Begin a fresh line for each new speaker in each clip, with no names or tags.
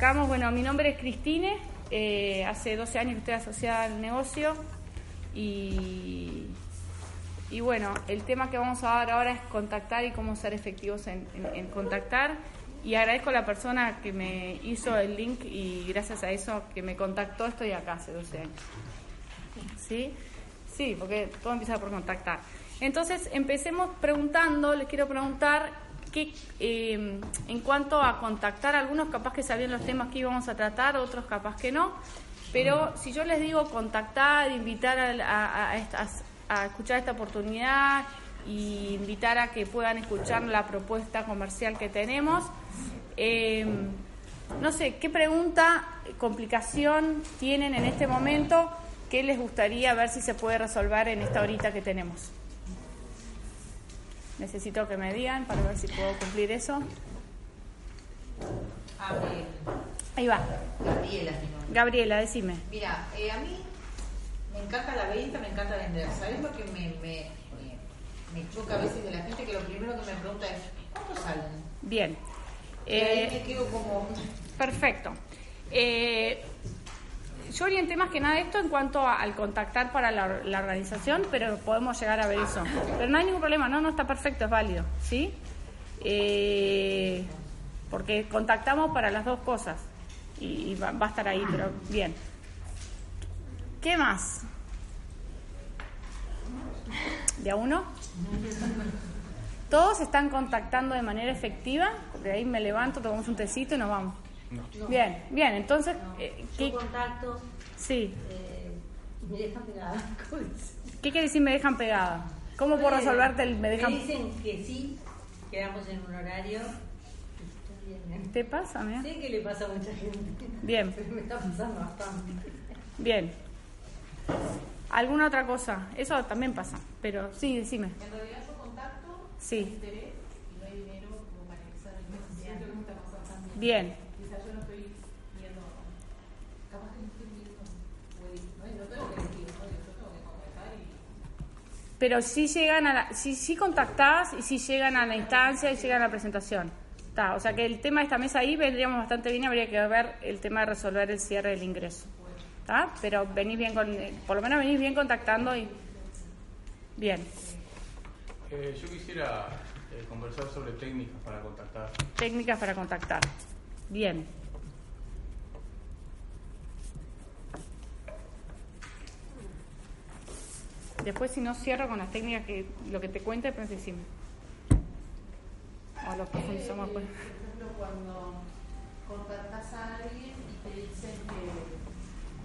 arrancamos. Bueno, mi nombre es Cristine, eh, hace 12 años que estoy asociada al negocio y, y bueno, el tema que vamos a dar ahora es contactar y cómo ser efectivos en, contactar. Y agradezco a la persona que me hizo el link y gracias a eso que me contactó estoy acá hace 12 años. ¿Sí? Sí, porque todo empieza por contactar. Entonces, empecemos preguntando, les quiero preguntar que em, en cuanto a contactar, algunos capaz que sabían los temas que íbamos a tratar, otros capaz que no, pero si yo les digo contactar, invitar a, a, escuchar esta oportunidad y invitar a que puedan escuchar la propuesta comercial que tenemos, em, no sé, ¿qué pregunta, complicación tienen en este momento? ¿Qué les gustaría ver si se puede resolver en esta horita que tenemos? Necesito que me digan para ver si puedo cumplir eso. Ahí va.
Gabriela,
Gabriela, decime.
Mira, eh, a mí me encanta la venta, me encanta vender. ¿Sabes lo que me, me, me, choca a veces de la gente? Que lo primero que me pregunta es, ¿cuánto salen?
Bien.
Y ahí eh, me quedo como...
Perfecto. Eh, yo orienté más que nada esto en cuanto al contactar para la, organización, pero podemos llegar a ver eso. Pero no hay ningún problema, no, no está perfecto, es válido, ¿sí? Eh, porque contactamos para las dos cosas y, va, a estar ahí, pero bien. ¿Qué más? ¿De a uno? Todos están contactando de manera efectiva, de ahí me levanto, tomamos un tecito y nos vamos. Bien, bien, entonces...
Eh, ¿qué contacto?
Sí.
Eh, me dejan pegada.
¿Qué quiere decir me dejan pegada? ¿Cómo puedo resolverte el me dejan
Me dicen que sí, quedamos en un horario.
¿Te pasa, mira?
Sé que le pasa a mucha gente.
Bien.
Pero me está pasando bastante.
Bien. ¿Alguna otra cosa? Eso también pasa, pero sí, decime.
En realidad yo contacto,
sí.
interés y no hay dinero como para empezar el mes.
Bien. Pero sí llegan a la, sí, sí contactás y sí llegan a la instancia y llegan a la presentación. o sea que el tema de esta mesa ahí vendríamos bastante bien, habría que ver el tema de resolver el cierre del ingreso. Pero venís bien con, por lo menos venís bien contactando y bien.
Eh, yo quisiera eh, conversar sobre técnicas para contactar.
Técnicas para contactar. Bien. Después, si no cierro con las técnicas que lo que te cuente, pues decime.
O lo profundizamos pues. Por ejemplo, cuando contactas a alguien y te dicen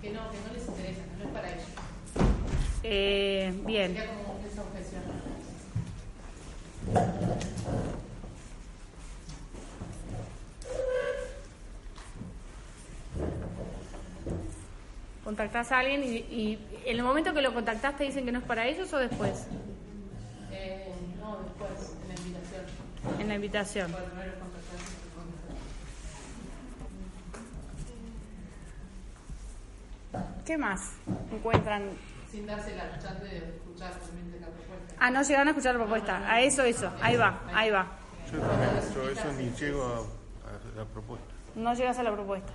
que, que no, que no les interesa, que no es para ellos.
Eh, bien.
Sería como esa
contactás a alguien y, en el momento que lo contactaste dicen que no es para ellos o después?
Eh, no, después, en la invitación.
En la invitación. ¿Qué más encuentran?
Sin darse la chance de escuchar realmente la propuesta.
Ah, no llegan a escuchar la propuesta. A eso, eso. Ahí va, ahí va.
Yo eso ni llego a la propuesta.
No llegas a la propuesta.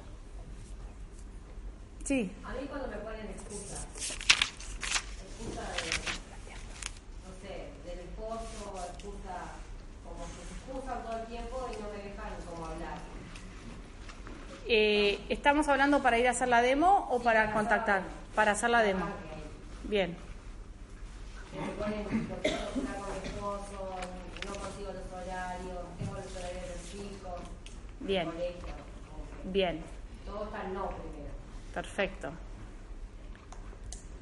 Sí. A mí cuando me ponen excusa, excusa de, no sé, del esposo, excusa, como que se excusan todo el tiempo y no me dejan como hablar.
Eh, ¿Estamos hablando para ir a hacer la demo o para contactar? Para hacer la demo. Bien.
Me ponen no mi esposo, no consigo los horarios, tengo los horarios del chico,
Bien.
Colegio,
Bien.
Todo está no primero.
Perfecto.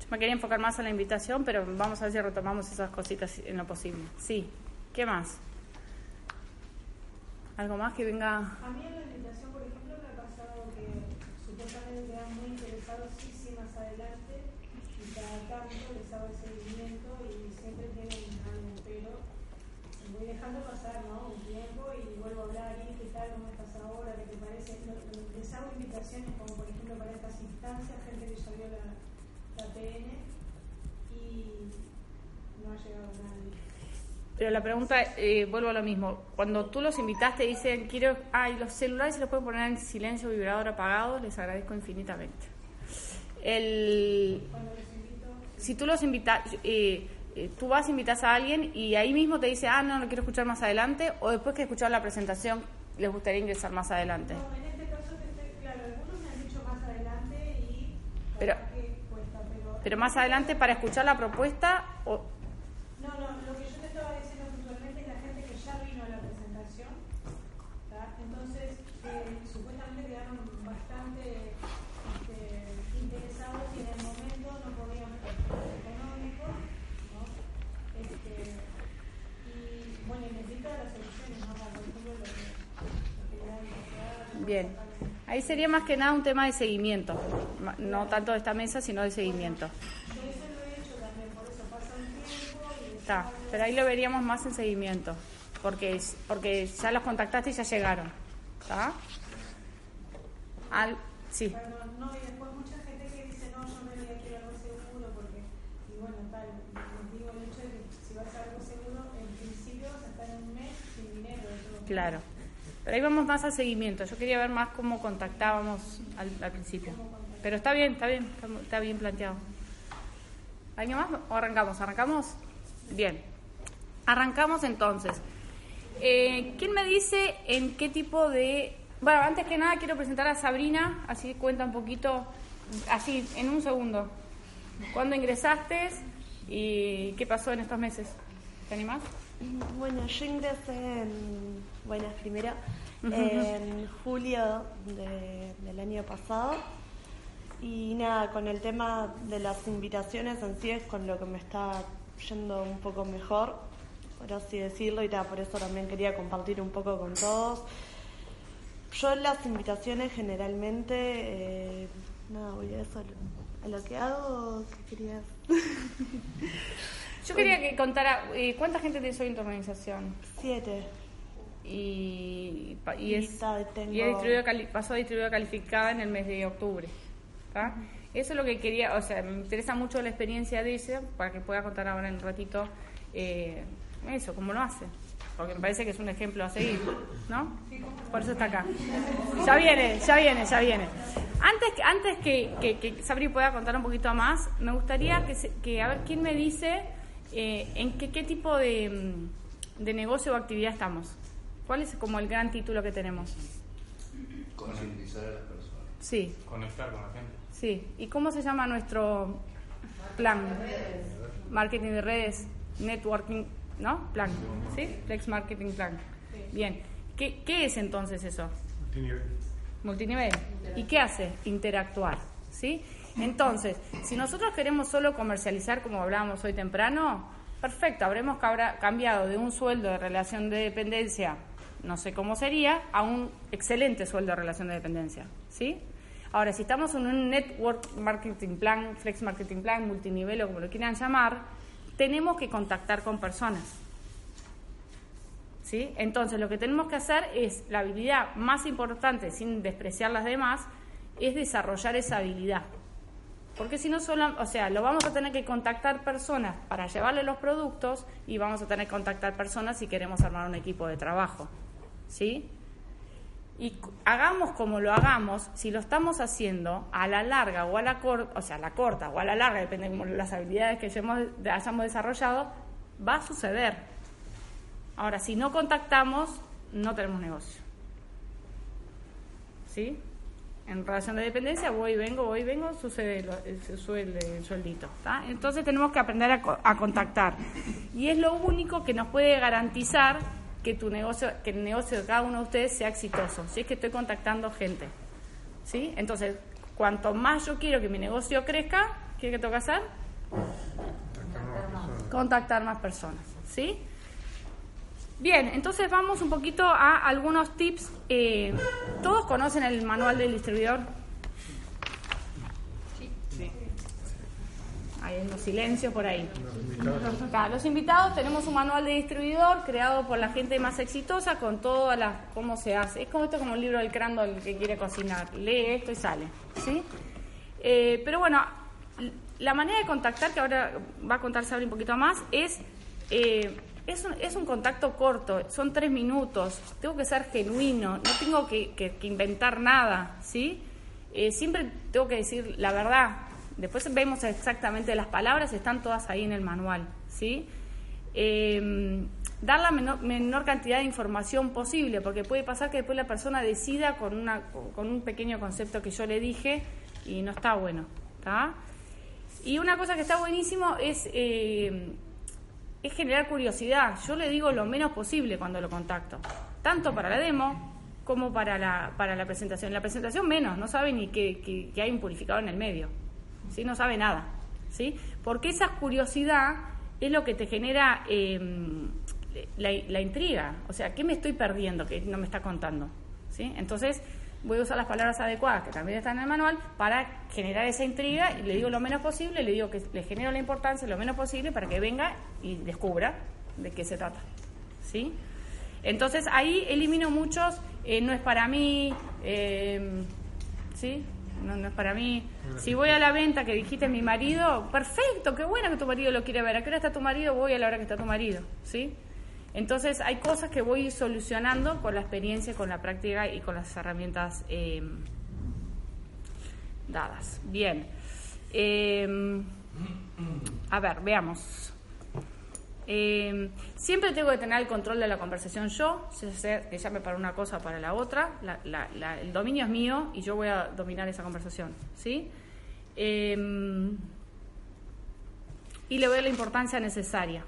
Yo me quería enfocar más en la invitación, pero vamos a ver si retomamos esas cositas en lo posible. Sí. ¿Qué más? ¿Algo más que venga?
A mí en la invitación, por ejemplo, me ha pasado que supuestamente quedan muy interesados, sí, sí, más adelante, y cada tanto les hago el seguimiento y siempre tienen algo, pero voy dejando pasar, ¿no? Un tiempo y vuelvo a hablar, y ¿qué tal? ¿Cómo estás ahora? ¿Qué te parece? Les hago invitaciones como, por ejemplo, para gente que vio la, la PN y no ha llegado nadie.
Pero la pregunta, eh, vuelvo a lo mismo. Cuando tú los invitaste, dicen, quiero, ay, los celulares se los pueden poner en silencio, vibrador apagado, les agradezco infinitamente. El, si tú los invitas, eh, eh, tú vas, invitas a alguien y ahí mismo te dice, ah, no, no quiero escuchar más adelante, o después que escuchar la presentación, les gustaría ingresar más adelante.
No, en este caso, este, claro, algunos me han dicho más adelante y la
Pero-
pero...
Más adelante para escuchar la propuesta, o,
No, no, lo que yo te estaba diciendo puntualmente es la gente que ya vino a la presentación, ¿tá? entonces eh, supuestamente quedaron bastante este, interesados y en el momento no podían económicos, ¿no? Este, y bueno, y necesito las soluciones, ¿no? Ejemplo, lo que, lo que
Bien. Ahí sería más que nada un tema de seguimiento, no tanto de esta mesa, sino de seguimiento.
Yo eso lo he hecho también, por eso pasa un tiempo y
Está, pero ahí lo veríamos más en seguimiento, porque, porque ya los contactaste y ya llegaron. ¿Está? Al, sí,
Perdón, no, y después mucha gente que dice, no, yo me voy a quedar algo seguro, porque, y bueno, tal, les digo el hecho de que si vas a algo seguro, en principio vas a estar en un mes sin dinero.
Claro. Pero ahí vamos más al seguimiento. Yo quería ver más cómo contactábamos al, principio. Pero está bien, está bien, está, bien planteado. ¿Alguien más? ¿O arrancamos? ¿Arrancamos? Bien. Arrancamos entonces. Eh, ¿Quién me dice en qué tipo de... Bueno, antes que nada quiero presentar a Sabrina, así cuenta un poquito, así, en un segundo. ¿Cuándo ingresaste y qué pasó en estos meses? ¿Te animás?
Bueno, yo ingresé en, bueno, primero en julio de- del año pasado y nada, con el tema de las invitaciones en sí es con lo que me está yendo un poco mejor, por así decirlo, y nada, por eso también quería compartir un poco con todos. Yo las invitaciones generalmente, eh, nada, voy a eso, a lo que hago, ¿qué querías?
Yo quería que contara, eh, ¿cuánta gente tienes hoy en tu organización?
Siete.
Y, y es, y es pasó a distribuida calificada en el mes de octubre. ¿tá? Eso es lo que quería, o sea, me interesa mucho la experiencia de ella para que pueda contar ahora en un ratito eh, eso, cómo lo hace. Porque me parece que es un ejemplo a seguir, ¿no? Por eso está acá. Ya viene, ya viene, ya viene. Antes, que- antes que, que, que Sabri pueda contar un poquito más, me gustaría que, se- que a ver quién me dice eh, en qué, qué tipo de, mm, de negocio o actividad estamos. ¿Cuál es como el gran título que tenemos?
Concientizar a las personas.
Sí,
Conectar con la gente.
sí. ¿Y cómo se llama nuestro plan? Marketing de redes, networking, ¿no? Plan, ¿sí? Flex Marketing Plan. Bien. ¿Qué, qué es entonces eso? Multinivel. ¿Y qué hace? Interactuar, ¿sí? Entonces, si nosotros queremos solo comercializar, como hablábamos hoy temprano, perfecto, habremos cambiado de un sueldo de relación de dependencia, no sé cómo sería, a un excelente sueldo de relación de dependencia, ¿sí? Ahora, si estamos en un network marketing plan, flex marketing plan, multinivel o como lo quieran llamar, tenemos que contactar con personas. ¿Sí? Entonces, lo que tenemos que hacer es, la habilidad más importante, sin despreciar las demás, es desarrollar esa habilidad. Porque si no solo, o sea, lo vamos a tener que contactar personas para llevarle los productos y vamos a tener que contactar personas si queremos armar un equipo de trabajo. ¿Sí? Y hagamos como lo hagamos, si lo estamos haciendo a la larga o a la corta, o sea, a la corta o a la larga, depende de las habilidades que hayamos, desarrollado, va a suceder. Ahora, si no contactamos, no tenemos negocio. ¿Sí? En relación de dependencia, voy vengo, voy vengo, sucede eh, el, el sueldito. Entonces tenemos que aprender a, a contactar. Y es lo único que nos puede garantizar que tu negocio, que el negocio de cada uno de ustedes sea exitoso. Si es que estoy contactando gente. ¿Sí? Entonces, cuanto más yo quiero que mi negocio crezca, ¿qué que tengo que hacer? Contactar más personas. ¿Sí? Bien, entonces vamos un poquito a algunos tips. Eh, ¿Todos conocen el manual del distribuidor? Hay unos silencios por ahí. Acá, los invitados tenemos un manual de distribuidor creado por la gente más exitosa con todas las cómo se hace. Es como esto como el libro del Crandall que quiere cocinar. Lee esto y sale, ¿sí? Eh, pero bueno, la manera de contactar que ahora va a contar Sabri un poquito más es eh, es un, es un contacto corto, son tres minutos, tengo que ser genuino, no tengo que, que- que inventar nada, ¿sí? Eh, siempre tengo que decir la verdad. Después vemos exactamente las palabras, están todas ahí en el manual, ¿sí? Eh, dar la menor, menor cantidad de información posible, porque puede pasar que después la persona decida con, una, con un pequeño concepto que yo le dije y no está bueno, ¿está? Y una cosa que está buenísimo es, es generar curiosidad. Yo le digo lo menos posible cuando lo contacto, tanto para la demo como para la, para la presentación. La presentación menos, no sabe ni que- que hay un purificador en el medio, ¿sí? no sabe nada, ¿sí? porque esa curiosidad es lo que te genera eh, la, la intriga, o sea, ¿qué me estoy perdiendo que no me está contando? ¿sí? Entonces, voy a usar las palabras adecuadas que también están en el manual para generar esa intriga y le digo lo menos posible, le digo que le genero la importancia lo menos posible para que venga y descubra de qué se trata. ¿Sí? Entonces ahí elimino muchos, eh, no es para mí, eh, ¿sí? No, no es para mí. Si voy a la venta que dijiste mi marido, perfecto, qué bueno que tu marido lo quiere ver. ¿A qué hora está tu marido? Voy a la hora que está tu marido, ¿sí? Entonces hay cosas que voy solucionando con la experiencia, con la práctica y con las herramientas eh, dadas. Bien. Eh, a ver, veamos. Eh, siempre tengo que tener el control de la conversación yo, que llame para una cosa o para la otra. La- la- la- el dominio es mío y yo voy a dominar esa conversación. ¿sí? Eh, y le doy la importancia necesaria.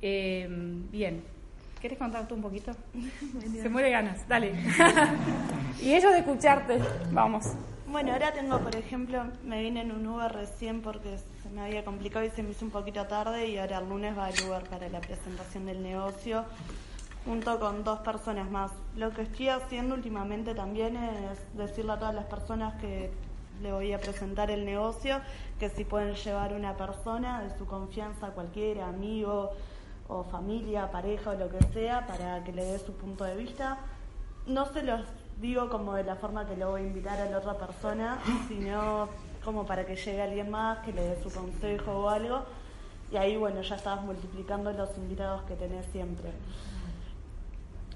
Eh, bien. ¿Quieres contar tú un poquito? Se muere ganas, dale. y ellos de escucharte, vamos.
Bueno, ahora tengo, por ejemplo, me vine en un Uber recién porque se me había complicado y se me hizo un poquito tarde y ahora el lunes va el Uber para la presentación del negocio junto con dos personas más. Lo que estoy haciendo últimamente también es decirle a todas las personas que le voy a presentar el negocio que si pueden llevar una persona de su confianza, cualquiera, amigo o familia, pareja o lo que sea, para que le dé su punto de vista no se los digo como de la forma que lo voy a invitar a la otra persona, sino como para que llegue alguien más, que le dé su consejo o algo. Y ahí, bueno, ya estabas multiplicando los invitados que tenés siempre.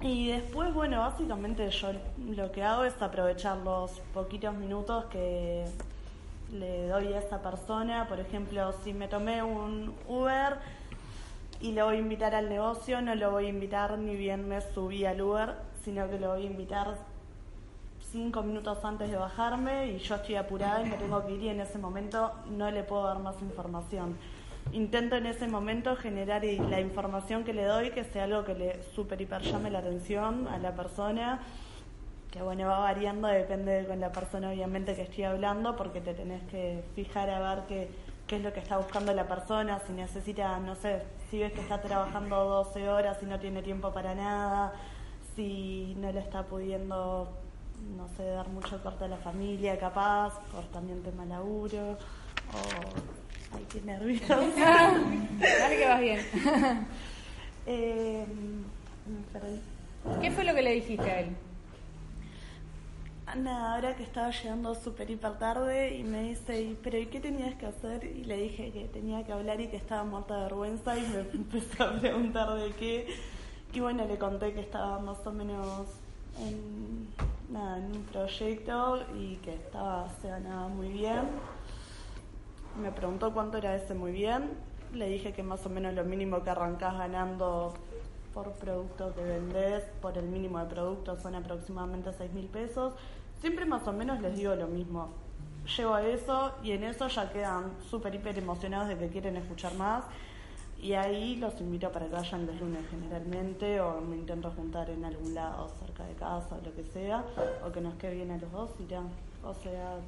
Y después, bueno, básicamente yo lo que hago es aprovechar los poquitos minutos que le doy a esa persona. Por ejemplo, si me tomé un Uber y lo voy a invitar al negocio, no lo voy a invitar ni bien me subí al Uber, sino que lo voy a invitar cinco minutos antes de bajarme y yo estoy apurada y me tengo que ir y en ese momento no le puedo dar más información. Intento en ese momento generar la información que le doy que sea algo que le super hiper llame la atención a la persona, que bueno, va variando, depende de con la persona obviamente que estoy hablando, porque te tenés que fijar a ver qué, qué es lo que está buscando la persona, si necesita, no sé, si ves que está trabajando 12 horas y no tiene tiempo para nada, si no le está pudiendo, no sé, dar mucho corte a la familia, capaz, por también tema laburo, o... Ay, qué nervios.
Dale que vas bien.
eh.
¿Qué fue lo que le dijiste a él?
Nada, ahora que estaba llegando súper hiper tarde y me dice, "¿Y- pero ¿y qué tenías que hacer? Y le dije que tenía que hablar y que estaba muerta de vergüenza y me empezó a preguntar de qué. Y bueno, le conté que estaba más o menos en, nada, en un proyecto y que estaba, se ganaba muy bien. Me preguntó cuánto era ese muy bien. Le dije que más o menos lo mínimo que arrancás ganando por producto que vendés, por el mínimo de productos, son aproximadamente 6 mil pesos. Siempre más o menos les digo lo mismo. Llego a eso y en eso ya quedan súper, hiper emocionados de que quieren escuchar más. Y ahí los invito para que vayan los lunes generalmente o me intento juntar en algún lado cerca de casa o lo que sea, o que nos quede bien a los dos y ya. O sea,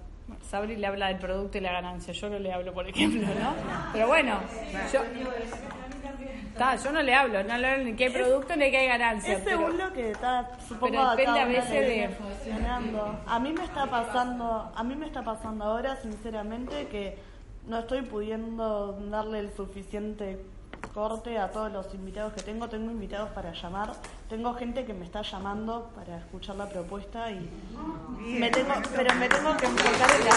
Sabri le habla del producto y la ganancia, yo no le hablo, por ejemplo, ¿no? Pero bueno, yo, Ta, yo no le hablo, no le hablo ni hay producto ni que hay ganancia.
Es según lo que está, supongo
pero depende a veces de-
funcionando. A mí me está pasando, a mí me está pasando ahora, sinceramente, que no estoy pudiendo darle el suficiente corte a todos los invitados que tengo. Tengo invitados para llamar, tengo gente que me está llamando para escuchar la propuesta y me tengo, pero me tengo que enfocar en la.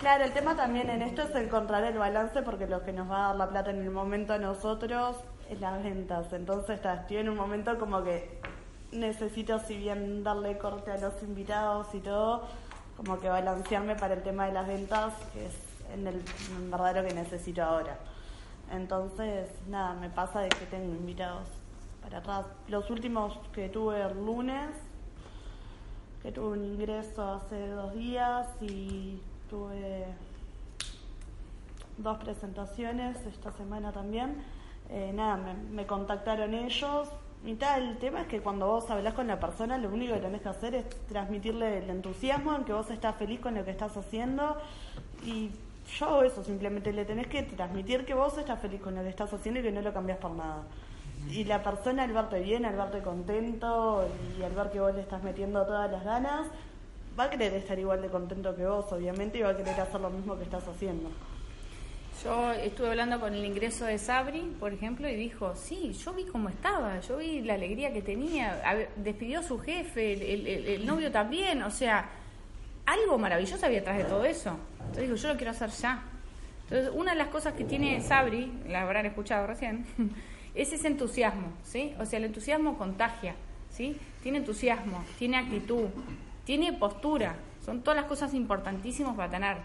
Claro, el tema también en esto es encontrar el balance porque lo que nos va a dar la plata en el momento a nosotros es las ventas. Entonces está, estoy en un momento como que necesito, si bien darle corte a los invitados y todo, como que balancearme para el tema de las ventas, que es en el en verdad lo que necesito ahora. Entonces, nada, me pasa de que tengo invitados para atrás. Los últimos que tuve el lunes, que tuve un ingreso hace dos días y tuve dos presentaciones esta semana también. Eh, nada, me, me contactaron ellos. Y tal, el tema es que cuando vos hablas con la persona, lo único que tenés que hacer es transmitirle el entusiasmo en que vos estás feliz con lo que estás haciendo. Y yo eso, simplemente le tenés que transmitir que vos estás feliz con lo que estás haciendo y que no lo cambias por nada. Y la persona al verte bien, al verte contento y al ver que vos le estás metiendo todas las ganas, va a querer estar igual de contento que vos, obviamente, y va a querer hacer lo mismo que estás haciendo.
Yo estuve hablando con el ingreso de Sabri, por ejemplo, y dijo, sí, yo vi cómo estaba, yo vi la alegría que tenía, despidió a su jefe, el, el- el- novio también, o sea, algo maravilloso había atrás de todo eso. Entonces digo, yo lo quiero hacer ya. Entonces, una de las cosas que tiene Sabri, la habrán escuchado recién, es ese entusiasmo, ¿sí? O sea, el entusiasmo contagia, ¿sí? Tiene entusiasmo, tiene actitud, tiene postura, son todas las cosas importantísimas para tener.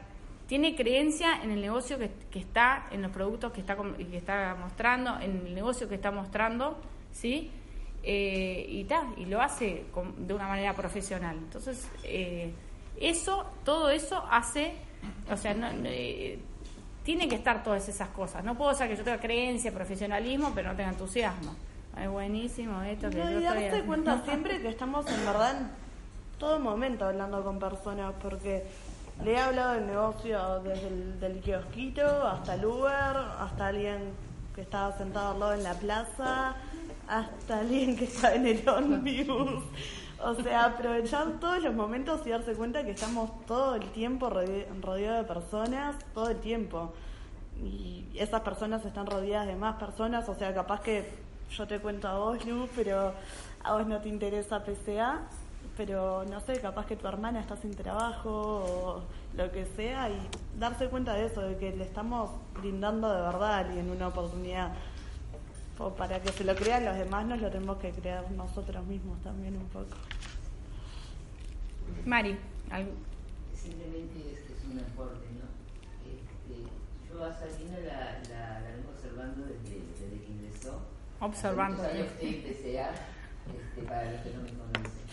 Tiene creencia en el negocio que, está, en los productos que está, que está mostrando, en el negocio que está mostrando, ¿sí? Eh, y ta, y lo hace de una manera profesional. Entonces, eh, eso, todo eso hace, o sea, no- no, eh, tiene que estar todas esas cosas. No puedo ser que yo tenga creencia, profesionalismo, pero no tenga entusiasmo. Es buenísimo esto que
No,
yo
y
estoy
darse cuenta siempre que estamos en verdad en todo momento hablando con personas, porque le he hablado del negocio desde el del kiosquito hasta el Uber, hasta alguien que estaba sentado al lado en la plaza, hasta alguien que está en el ómnibus. O sea, aprovechar todos los momentos y darse cuenta que estamos todo el tiempo rode- rodeados de personas, todo el tiempo. Y esas personas están rodeadas de más personas, o sea, capaz que yo te cuento a vos, Lu, pero a vos no te interesa PCA, pero no sé, capaz que tu hermana está sin trabajo o lo que sea, y darse cuenta de eso, de que le estamos brindando de verdad a alguien una oportunidad. O para que se lo crean los demás, nos lo tenemos que crear nosotros mismos también un poco.
Mari, algo-
Simplemente este es un aporte, ¿no? Este, yo a Sabina la, la, la vengo observando desde, desde que ingresó.
Observando.
Hace años estoy en PCA, este, para los que no me conocen.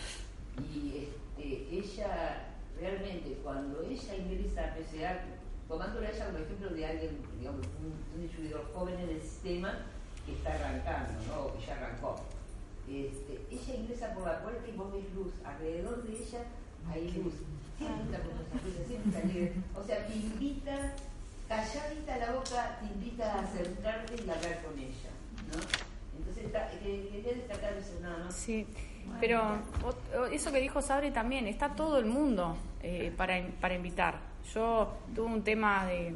Y este, ella, realmente, cuando ella ingresa a PCA, tomándola ella como ejemplo de alguien, digamos, un, un distribuidor joven en el sistema que está arrancando, ¿no? O que ya arrancó. Este, ella ingresa por la puerta y vos ves luz. Alrededor de ella hay luz. Siempre está con esa luz, siempre está alegre. O sea, te invita, calladita la boca, te invita a acercarte y hablar con ella. ¿no? Entonces, quería destacar eso nada más.
Sí, pero eso que dijo Sabri también, está todo el mundo eh, para, para invitar. Yo tuve un tema de,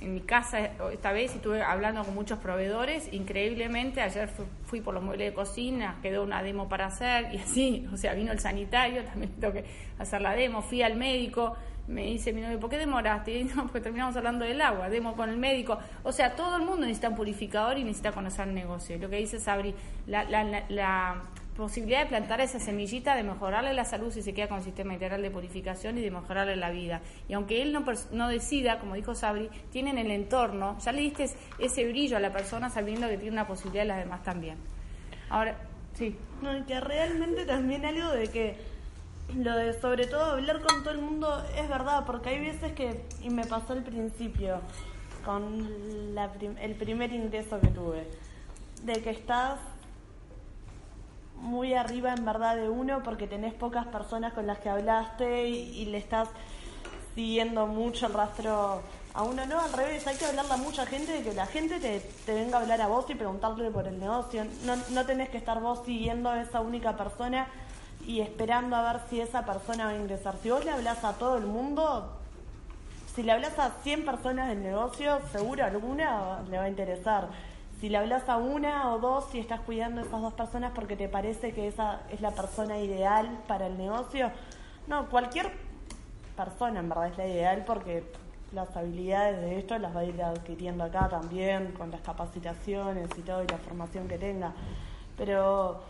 en mi casa esta vez y estuve hablando con muchos proveedores. Increíblemente, ayer fu- fui por los muebles de cocina, quedó una demo para hacer y así, o sea, vino el sanitario, también tengo que hacer la demo. Fui al médico, me dice mi novio, ¿por qué demoraste? Y no, porque terminamos hablando del agua, demo con el médico. O sea, todo el mundo necesita un purificador y necesita conocer el negocio. Lo que dice Sabri, la, la, la posibilidad de plantar esa semillita, de mejorarle la salud si se queda con sistema integral de purificación y de mejorarle la vida. Y aunque él no, no decida, como dijo Sabri, tiene en el entorno, ya le diste ese brillo a la persona sabiendo que tiene una posibilidad y las demás también. Ahora, sí.
No, y que realmente también algo de que lo de sobre todo hablar con todo el mundo es verdad, porque hay veces que, y me pasó al principio, con la prim- el primer ingreso que tuve, de que estás muy arriba en verdad de uno porque tenés pocas personas con las que hablaste y, le estás siguiendo mucho el rastro a uno, no, al revés, hay que hablarle a mucha gente de que la gente te, te venga a hablar a vos y preguntarle por el negocio. No, no tenés que estar vos siguiendo a esa única persona y esperando a ver si esa persona va a ingresar. Si vos le hablas a todo el mundo, si le hablas a 100 personas del negocio, seguro alguna le va a interesar. Si le hablas a una o dos y estás cuidando a esas dos personas porque te parece que esa es la persona ideal para el negocio, no, cualquier persona, en verdad es la ideal porque las habilidades de esto las va a ir adquiriendo acá también, con las capacitaciones y todo, y la formación que tenga. Pero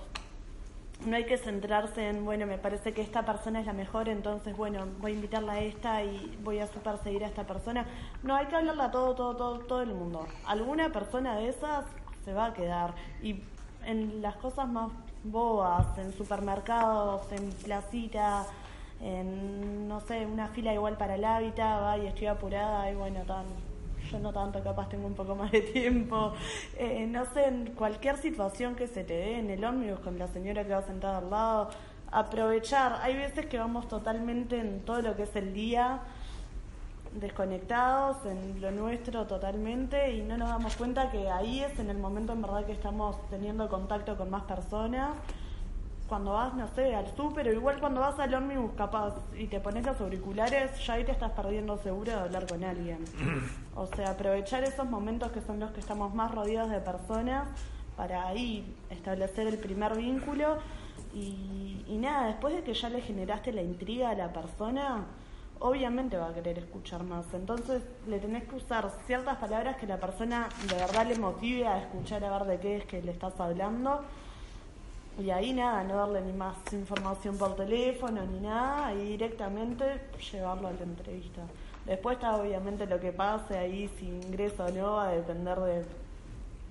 no hay que centrarse en, bueno, me parece que esta persona es la mejor, entonces, bueno, voy a invitarla a esta y voy a super seguir a esta persona. No, hay que hablarla a todo, todo, todo, todo el mundo. Alguna persona de esas se va a quedar. Y en las cosas más bobas, en supermercados, en placita, en, no sé, una fila igual para el hábitat, va y estoy apurada y bueno, tan, yo no tanto, capaz tengo un poco más de tiempo. Eh, no sé, en cualquier situación que se te dé, en el ómnibus con la señora que va sentada al lado, aprovechar. Hay veces que vamos totalmente en todo lo que es el día desconectados en lo nuestro totalmente y no nos damos cuenta que ahí es en el momento en verdad que estamos teniendo contacto con más personas. Cuando vas, no sé, al súper o igual cuando vas al ómnibus capaz y te pones los auriculares, ya ahí te estás perdiendo seguro de hablar con alguien. O sea, aprovechar esos momentos que son los que estamos más rodeados de personas para ahí establecer el primer vínculo y, y nada, después de que ya le generaste la intriga a la persona, obviamente va a querer escuchar más. Entonces le tenés que usar ciertas palabras que la persona de verdad le motive a escuchar a ver de qué es que le estás hablando. Y ahí nada, no darle ni más información por teléfono ni nada, ahí directamente llevarlo a la entrevista. Después está obviamente lo que pase ahí, si ingresa o no, va a depender de,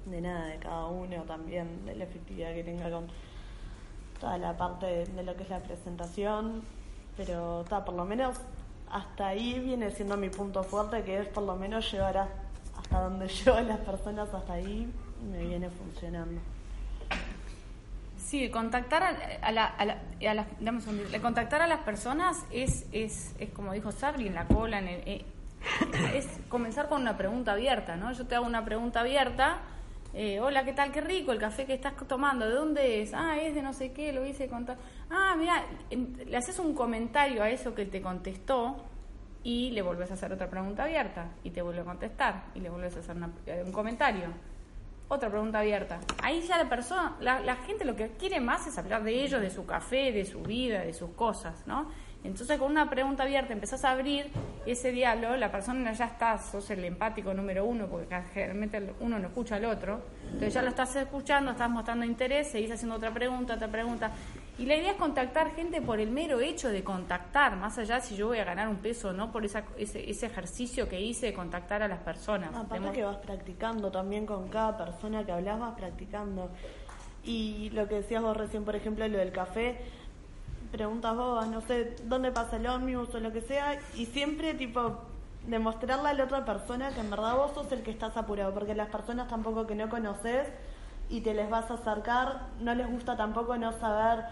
de nada, de cada uno también, de la efectividad que tenga con toda la parte de, lo que es la presentación. Pero está, por lo menos hasta ahí viene siendo mi punto fuerte, que es por lo menos llevar a- hasta donde yo las personas hasta ahí me viene funcionando.
Sí, contactar a, a la, a la- las- contactar a las personas es, es, es como dijo Sabri, en la cola, en el, eh, es comenzar con una pregunta abierta, ¿no? Yo te hago una pregunta abierta, eh, hola, ¿qué tal? Qué rico el café que estás tomando, ¿de dónde es? Ah, es de no sé qué, lo hice con tal- Ah, mira, le haces un comentario a eso que te contestó y le volvés a hacer otra pregunta abierta y te vuelve a contestar y le vuelves a hacer una- eh, un comentario. Otra pregunta abierta. Ahí ya la persona, la, la gente lo que quiere más es hablar de ellos, de su café, de su vida, de sus cosas, ¿no? Entonces con una pregunta abierta empezás a abrir ese diálogo, la persona ya está, sos el empático número uno, porque generalmente uno no escucha al otro, entonces ya lo estás escuchando, estás mostrando interés, seguís haciendo otra pregunta, otra pregunta. Y la idea es contactar gente por el mero hecho de contactar, más allá si yo voy a ganar un peso o no, por esa, ese, ese ejercicio que hice de contactar a las personas.
Aparte que vas practicando también con cada persona que hablas, vas practicando. Y lo que decías vos recién, por ejemplo, lo del café, preguntas vos, no sé, dónde pasa el ómnibus o lo que sea, y siempre tipo demostrarle a la otra persona que en verdad vos sos el que estás apurado, porque las personas tampoco que no conoces y te les vas a acercar, no les gusta tampoco no saber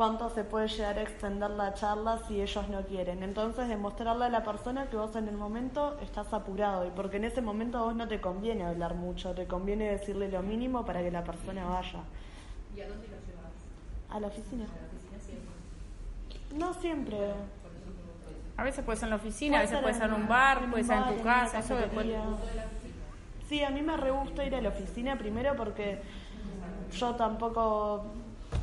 cuánto se puede llegar a extender la charla si ellos no quieren. Entonces, demostrarle a la persona que vos en el momento estás apurado y porque en ese momento a vos no te conviene hablar mucho, te conviene decirle lo mínimo para que la persona vaya.
¿Y a dónde lo llevas?
¿A la oficina?
¿A la oficina siempre?
No siempre.
A veces puede ser en la oficina, a veces puede ser en un
en
bar, puede ser en tu casa, eso después.
Sí, a mí me re gusta ir a la oficina primero porque yo tampoco,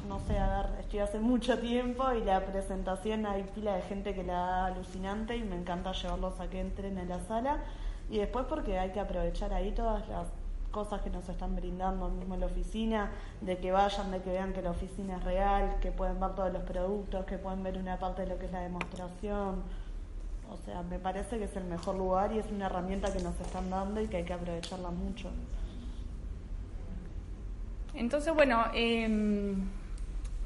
no sé, a ver, estoy hace mucho tiempo y la presentación hay pila de gente que la da alucinante y me encanta llevarlos a que entren a la sala. Y después porque hay que aprovechar ahí todas las cosas que nos están brindando mismo en la oficina, de que vayan, de que vean que la oficina es real, que pueden ver todos los productos, que pueden ver una parte de lo que es la demostración. O sea, me parece que es el mejor lugar y es una herramienta que nos están dando y que hay que aprovecharla mucho.
Entonces, bueno, eh,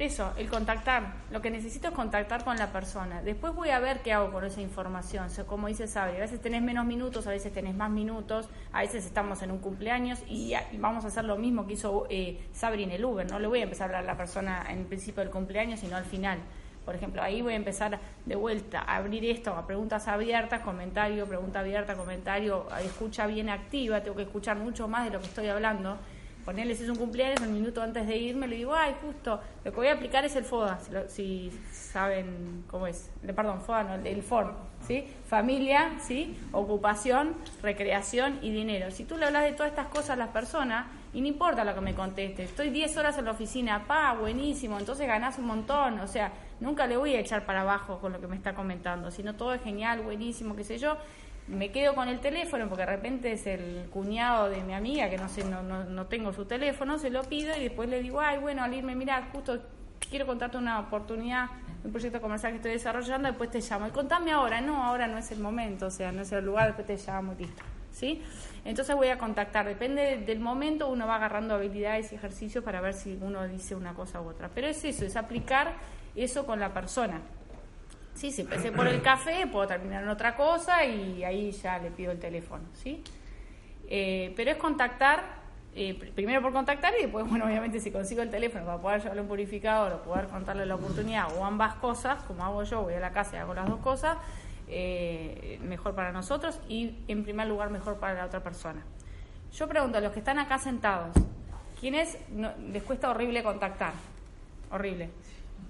eso, el contactar. Lo que necesito es contactar con la persona. Después voy a ver qué hago con esa información. O como dice Sabri, a veces tenés menos minutos, a veces tenés más minutos, a veces estamos en un cumpleaños y vamos a hacer lo mismo que hizo eh, Sabri en el Uber. No le voy a empezar a hablar a la persona en el principio del cumpleaños, sino al final. Por ejemplo, ahí voy a empezar de vuelta a abrir esto a preguntas abiertas, comentario, pregunta abierta, comentario, escucha bien activa, tengo que escuchar mucho más de lo que estoy hablando. Ponerle si es un cumpleaños, un minuto antes de irme, le digo, ay, justo, lo que voy a aplicar es el FODA, si, lo- si saben cómo es. Eh, Perdón, FODA, no, el, el FOR, ¿sí? Familia, ¿sí? Ocupación, recreación y dinero. Si tú le hablas de todas estas cosas a las personas, Y no importa lo que me conteste, estoy 10 horas en la oficina, pa, buenísimo, entonces ganás un montón, o sea, nunca le voy a echar para abajo con lo que me está comentando, sino todo es genial, buenísimo, qué sé yo. Me quedo con el teléfono porque de repente es el cuñado de mi amiga, que no sé, no, no, no tengo su teléfono, se lo pido y después le digo, ay, bueno, al irme, mira, justo quiero contarte una oportunidad, un proyecto comercial que estoy desarrollando, después te llamo. Y contame ahora, no, ahora no es el momento, o sea, no es el lugar, después te llamo listo. ¿Sí? Entonces voy a contactar, depende del momento, uno va agarrando habilidades y ejercicios para ver si uno dice una cosa u otra. Pero es eso, es aplicar eso con la persona. Sí, si empecé por el café, puedo terminar en otra cosa y ahí ya le pido el teléfono, ¿sí? Eh, pero es contactar, eh, pr- primero por contactar y después, bueno, obviamente si consigo el teléfono para poder llevarle un purificador o poder contarle la oportunidad o ambas cosas, como hago yo, voy a la casa y hago las dos cosas, eh, mejor para nosotros y en primer lugar mejor para la otra persona. Yo pregunto a los que están acá sentados, ¿quiénes les cuesta horrible contactar? Horrible.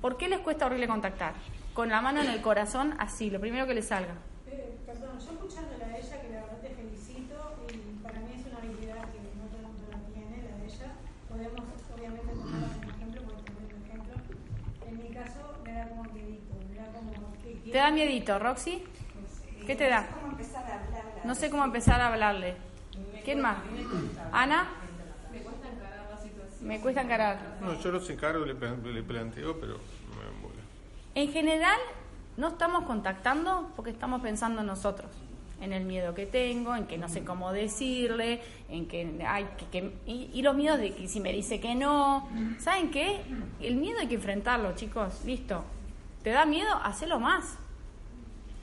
¿Por qué les cuesta horrible contactar? Con la mano en el corazón, así, lo primero que les salga.
Eh, perdón, yo escuchándola a ella, que la verdad te felicito, y para mí es una habilidad que no todo el mundo la tiene, la de ella. Podemos, obviamente, tomarla como ejemplo, porque tener un ejemplo. En mi caso, me da como miedito, me da como
¿Te da miedito, Roxy? ¿Qué te da?
¿Cómo empezar a hablar?
No sé cómo empezar a hablarle. ¿Quién más? ¿Ana?
Me cuesta encarar la situación.
Me cuesta encarar.
No, yo los encargo, le, le planteo, pero no.
En general, no estamos contactando porque estamos pensando en nosotros, en el miedo que tengo, en que no sé cómo decirle, en que hay que, que- y, y los miedos de que si me dice que no. ¿Saben qué? El miedo hay que enfrentarlo, chicos. Listo. ¿Te da miedo? Hacelo más.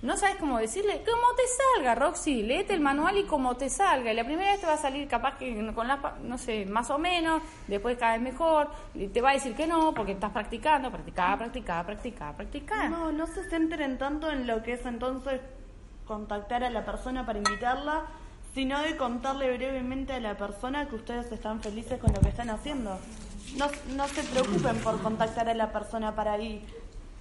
No sabes cómo decirle, como te salga, Roxy, léete el manual y como te salga. Y la primera vez te va a salir capaz que con la, pa- no sé, más o menos, después cada vez mejor, y te va a decir que no, porque estás practicando, practicar, practicar, practicar, practicar.
No, no se centren tanto en lo que es entonces contactar a la persona para invitarla, sino de contarle brevemente a la persona que ustedes están felices con lo que están haciendo. No, no se preocupen por contactar a la persona para ir.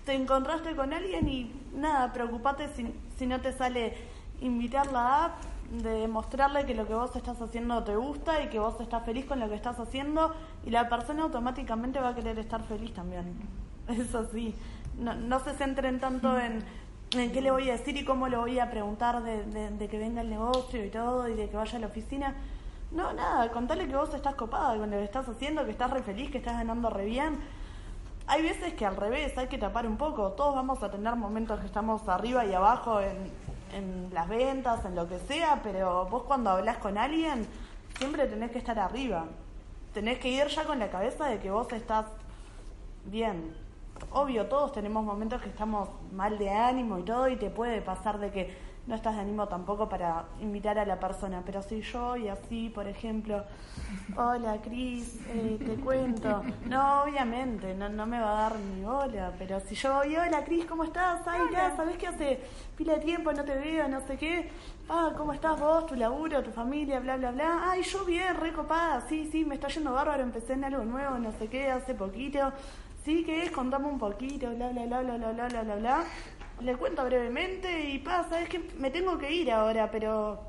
Te encontraste con alguien y nada, preocupate si, si no te sale invitarla a de demostrarle que lo que vos estás haciendo te gusta y que vos estás feliz con lo que estás haciendo y la persona automáticamente va a querer estar feliz también. Eso sí, no, no se centren tanto en, en qué le voy a decir y cómo le voy a preguntar de, de- de que venga el negocio y todo y de que vaya a la oficina. No, nada, contale que vos estás copada con lo que estás haciendo, que estás re feliz, que estás ganando re bien. Hay veces que al revés, hay que tapar un poco. Todos vamos a tener momentos que estamos arriba y abajo en, en las ventas, en lo que sea, pero vos cuando hablas con alguien, siempre tenés que estar arriba. Tenés que ir ya con la cabeza de que vos estás bien. Obvio, todos tenemos momentos que estamos mal de ánimo y todo, y te puede pasar de que no estás de ánimo tampoco para invitar a la persona. Pero si yo y así, por ejemplo, hola Cris, eh, te cuento. No, obviamente, no, no me va a dar ni hola, pero si yo voy, hola Cris, ¿cómo estás? Ay, ya, ¿sabés qué hace pila de tiempo? No te veo, no sé qué. Ah, ¿cómo estás vos? Tu laburo, tu familia, bla, bla, bla. Ay, yo bien, recopada, sí, sí, me está yendo bárbaro, empecé en algo nuevo, no sé qué, hace poquito. Sí, ¿qué es? Contame un poquito, bla, bla, bla, bla, bla, bla, bla, bla, bla. Le cuento brevemente y pasa, es que me tengo que ir ahora, pero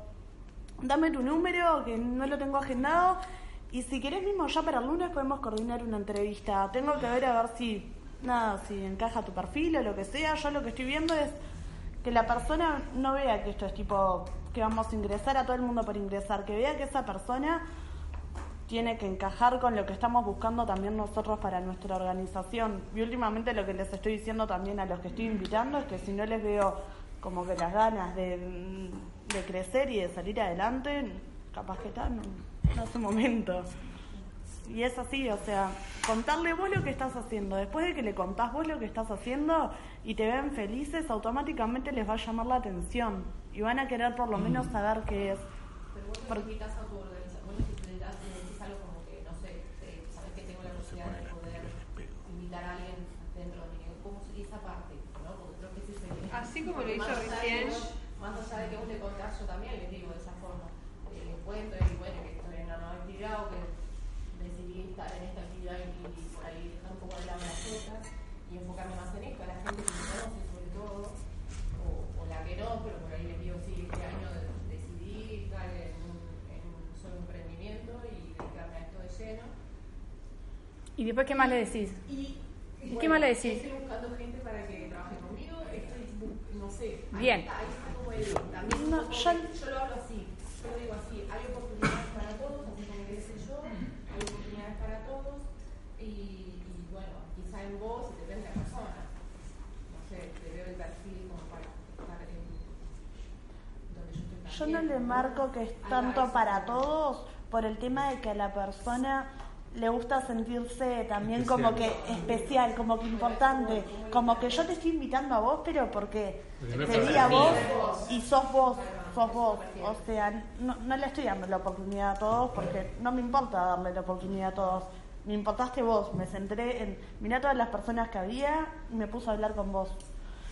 dame tu número, que no lo tengo agendado. Y si querés mismo ya para el lunes podemos coordinar una entrevista. Tengo que ver a ver si, nada, si encaja tu perfil o lo que sea. Yo lo que estoy viendo es que la persona no vea que esto es tipo que vamos a ingresar a todo el mundo por ingresar, que vea que esa persona tiene que encajar con lo que estamos buscando también nosotros para nuestra organización. Y últimamente lo que les estoy diciendo también a los que estoy invitando es que si no les veo como que las ganas de, crecer y de salir adelante, capaz que está, no, no es su momento. Y es así, o sea, contarle vos lo que estás haciendo. Después de que le contás vos lo que estás haciendo y te ven felices, automáticamente les va a llamar la atención y van a querer por lo menos saber qué es.
Pero vos
Por-
no invitas a tu organización, vos necesitas, necesitas algo como que, no sé, eh, sabes que tengo la posibilidad de poder invitar a alguien dentro de mi negocio. ¿Cómo sería esa parte? ¿no? Porque creo que ese es el-
Así como lo hizo recién.
Más allá de que contás, yo también les digo de esa forma. Eh, les cuento y bueno, que estoy en una nueva actividad o que decidí estar en esta actividad y, por ahí dejar un poco de lado las otras y enfocarme más en esto, a la gente que me conoce sobre todo, o, o la que no, pero por ahí les digo, sí, este año de- decidí estar en un, en un solo emprendimiento y dedicarme a esto de
¿Y después qué más le decís?
Y,
¿Y qué más le decís?
Estoy buscando gente para que trabaje conmigo, estoy, bu- no sé.
Bien.
está- Ahí está como el, también
No, yo-
yo lo hablo así, yo lo digo así, hay oportunidades para todos, así como que sé yo, hay oportunidades para todos, y, y bueno, quizá en vos depende de la persona. No sé, te veo el perfil como para estar en donde yo estoy
Yo no le marco que es tanto para todos por el tema de que a la persona le gusta sentirse también como que especial, como que importante, como que yo te estoy invitando a vos, pero porque
Porque no es
te
para
vi a
mí.
vos y sos vos, sos vos. O sea, no, no le estoy dando la oportunidad a todos porque no me importa darle la oportunidad a todos. Me importaste vos, me centré en, mirá todas las personas que había y me puse a hablar con vos.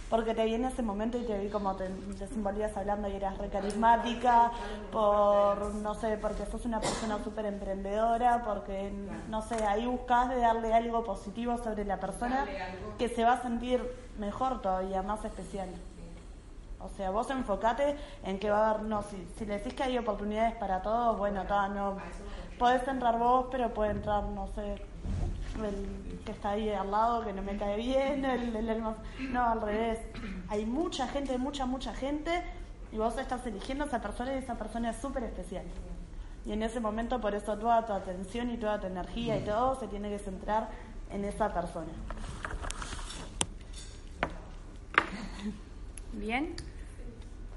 Porque te vi en ese momento y te vi como te desenvolvías hablando y eras re carismática, por, no sé, porque sos una persona súper emprendedora, porque, no sé, ahí buscas de darle algo positivo sobre la persona que se va a sentir mejor todavía, más especial. O sea, vos enfocate en que va a haber, no, si, si le decís que hay oportunidades para todos, bueno, ta, no, podés entrar vos, pero puede entrar, no sé, el que está ahí al lado, que no me cae bien, el, el hermoso. No, al revés. Hay mucha gente, mucha, mucha gente, y vos estás eligiendo a esa persona y esa persona es súper especial. Y en ese momento, por eso toda tu atención y toda tu energía y todo se tiene que centrar en esa persona.
Bien.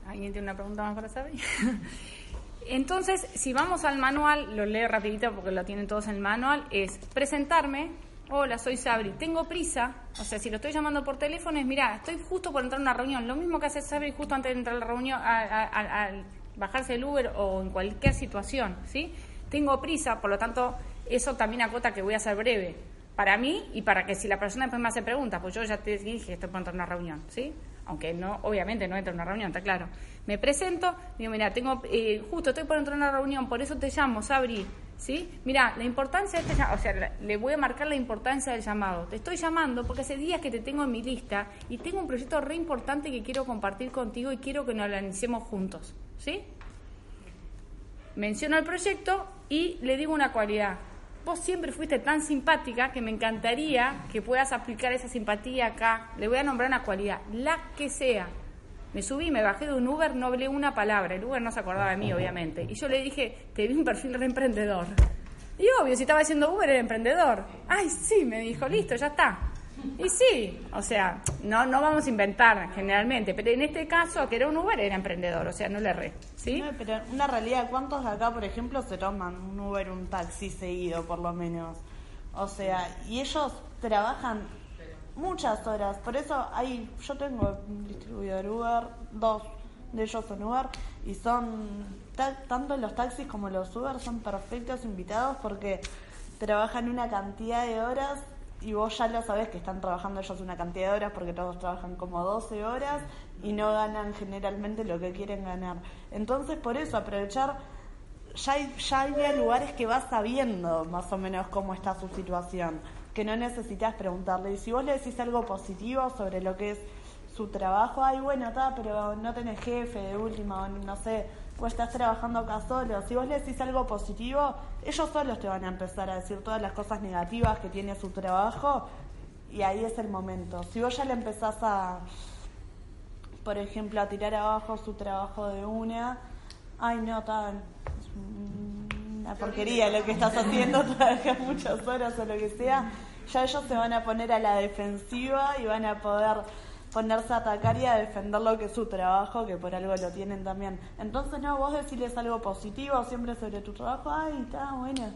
¿Alguien tiene una pregunta más para saber? Entonces, si vamos al manual, lo leo rapidito porque lo tienen todos en el manual, es presentarme. Hola, soy Sabri. Tengo prisa. O sea, si lo estoy llamando por teléfono es, mira, estoy justo por entrar a una reunión. Lo mismo que hace Sabri justo antes de entrar a la reunión, al bajarse el Uber o en cualquier situación, ¿sí? Tengo prisa, por lo tanto, eso también acota que voy a ser breve. Para mí y para que si la persona después me hace preguntas, pues yo ya te dije que estoy por entrar a una reunión, ¿sí? Aunque no, obviamente no entra a una reunión, está claro. Me presento, digo, mira, tengo, eh, justo estoy por entrar a una reunión, por eso te llamo, Sabri, ¿sí? Mira, la importancia de este llamado, o sea, le voy a marcar la importancia del llamado. Te estoy llamando porque hace días que te tengo en mi lista y tengo un proyecto re importante que quiero compartir contigo y quiero que nos lo analicemos juntos, ¿sí? menciono el proyecto y le digo una cualidad. Vos siempre fuiste tan simpática que me encantaría que puedas aplicar esa simpatía acá. Le voy a nombrar una cualidad, la que sea. Me subí, me bajé de un Uber, no hablé una palabra. El Uber no se acordaba de mí, obviamente. Y yo le dije, te vi un perfil re emprendedor. Y obvio, si estaba haciendo Uber, era emprendedor. Ay, sí, me dijo, listo, ya está. Y sí, o sea, no, no vamos a inventar generalmente, pero en este caso, que era un Uber, era emprendedor, o sea, no le erré. ¿sí?
Pero una realidad, ¿cuántos de acá, por ejemplo, se toman un Uber, un taxi seguido, por lo menos? O sea, y ellos trabajan muchas horas. Por eso hay, yo tengo un distribuidor Uber, dos de ellos son Uber, y son, ta- tanto los taxis como los Uber son perfectos invitados porque trabajan una cantidad de horas y vos ya lo sabés que están trabajando ellos una cantidad de horas porque todos trabajan como 12 horas y no ganan generalmente lo que quieren ganar. Entonces, por eso, aprovechar, ya hay, ya hay lugares que vas sabiendo más o menos cómo está su situación, que no necesitas preguntarle. Y si vos le decís algo positivo sobre lo que es su trabajo, ay, bueno, está, pero no tenés jefe de última, no sé, o estás trabajando acá solo. Si vos le decís algo positivo, ellos solos te van a empezar a decir todas las cosas negativas que tiene su trabajo y ahí es el momento. Si vos ya le empezás a, por ejemplo, a tirar abajo su trabajo de una, ay, no, tan, es una porquería lo que estás haciendo, trabajas muchas horas o lo que sea, ya ellos se van a poner a la defensiva y van a poder ponerse a atacar y a defender lo que es su trabajo, que por algo lo tienen también. Entonces, no, vos decirles algo positivo siempre sobre tu trabajo, ay, está bueno.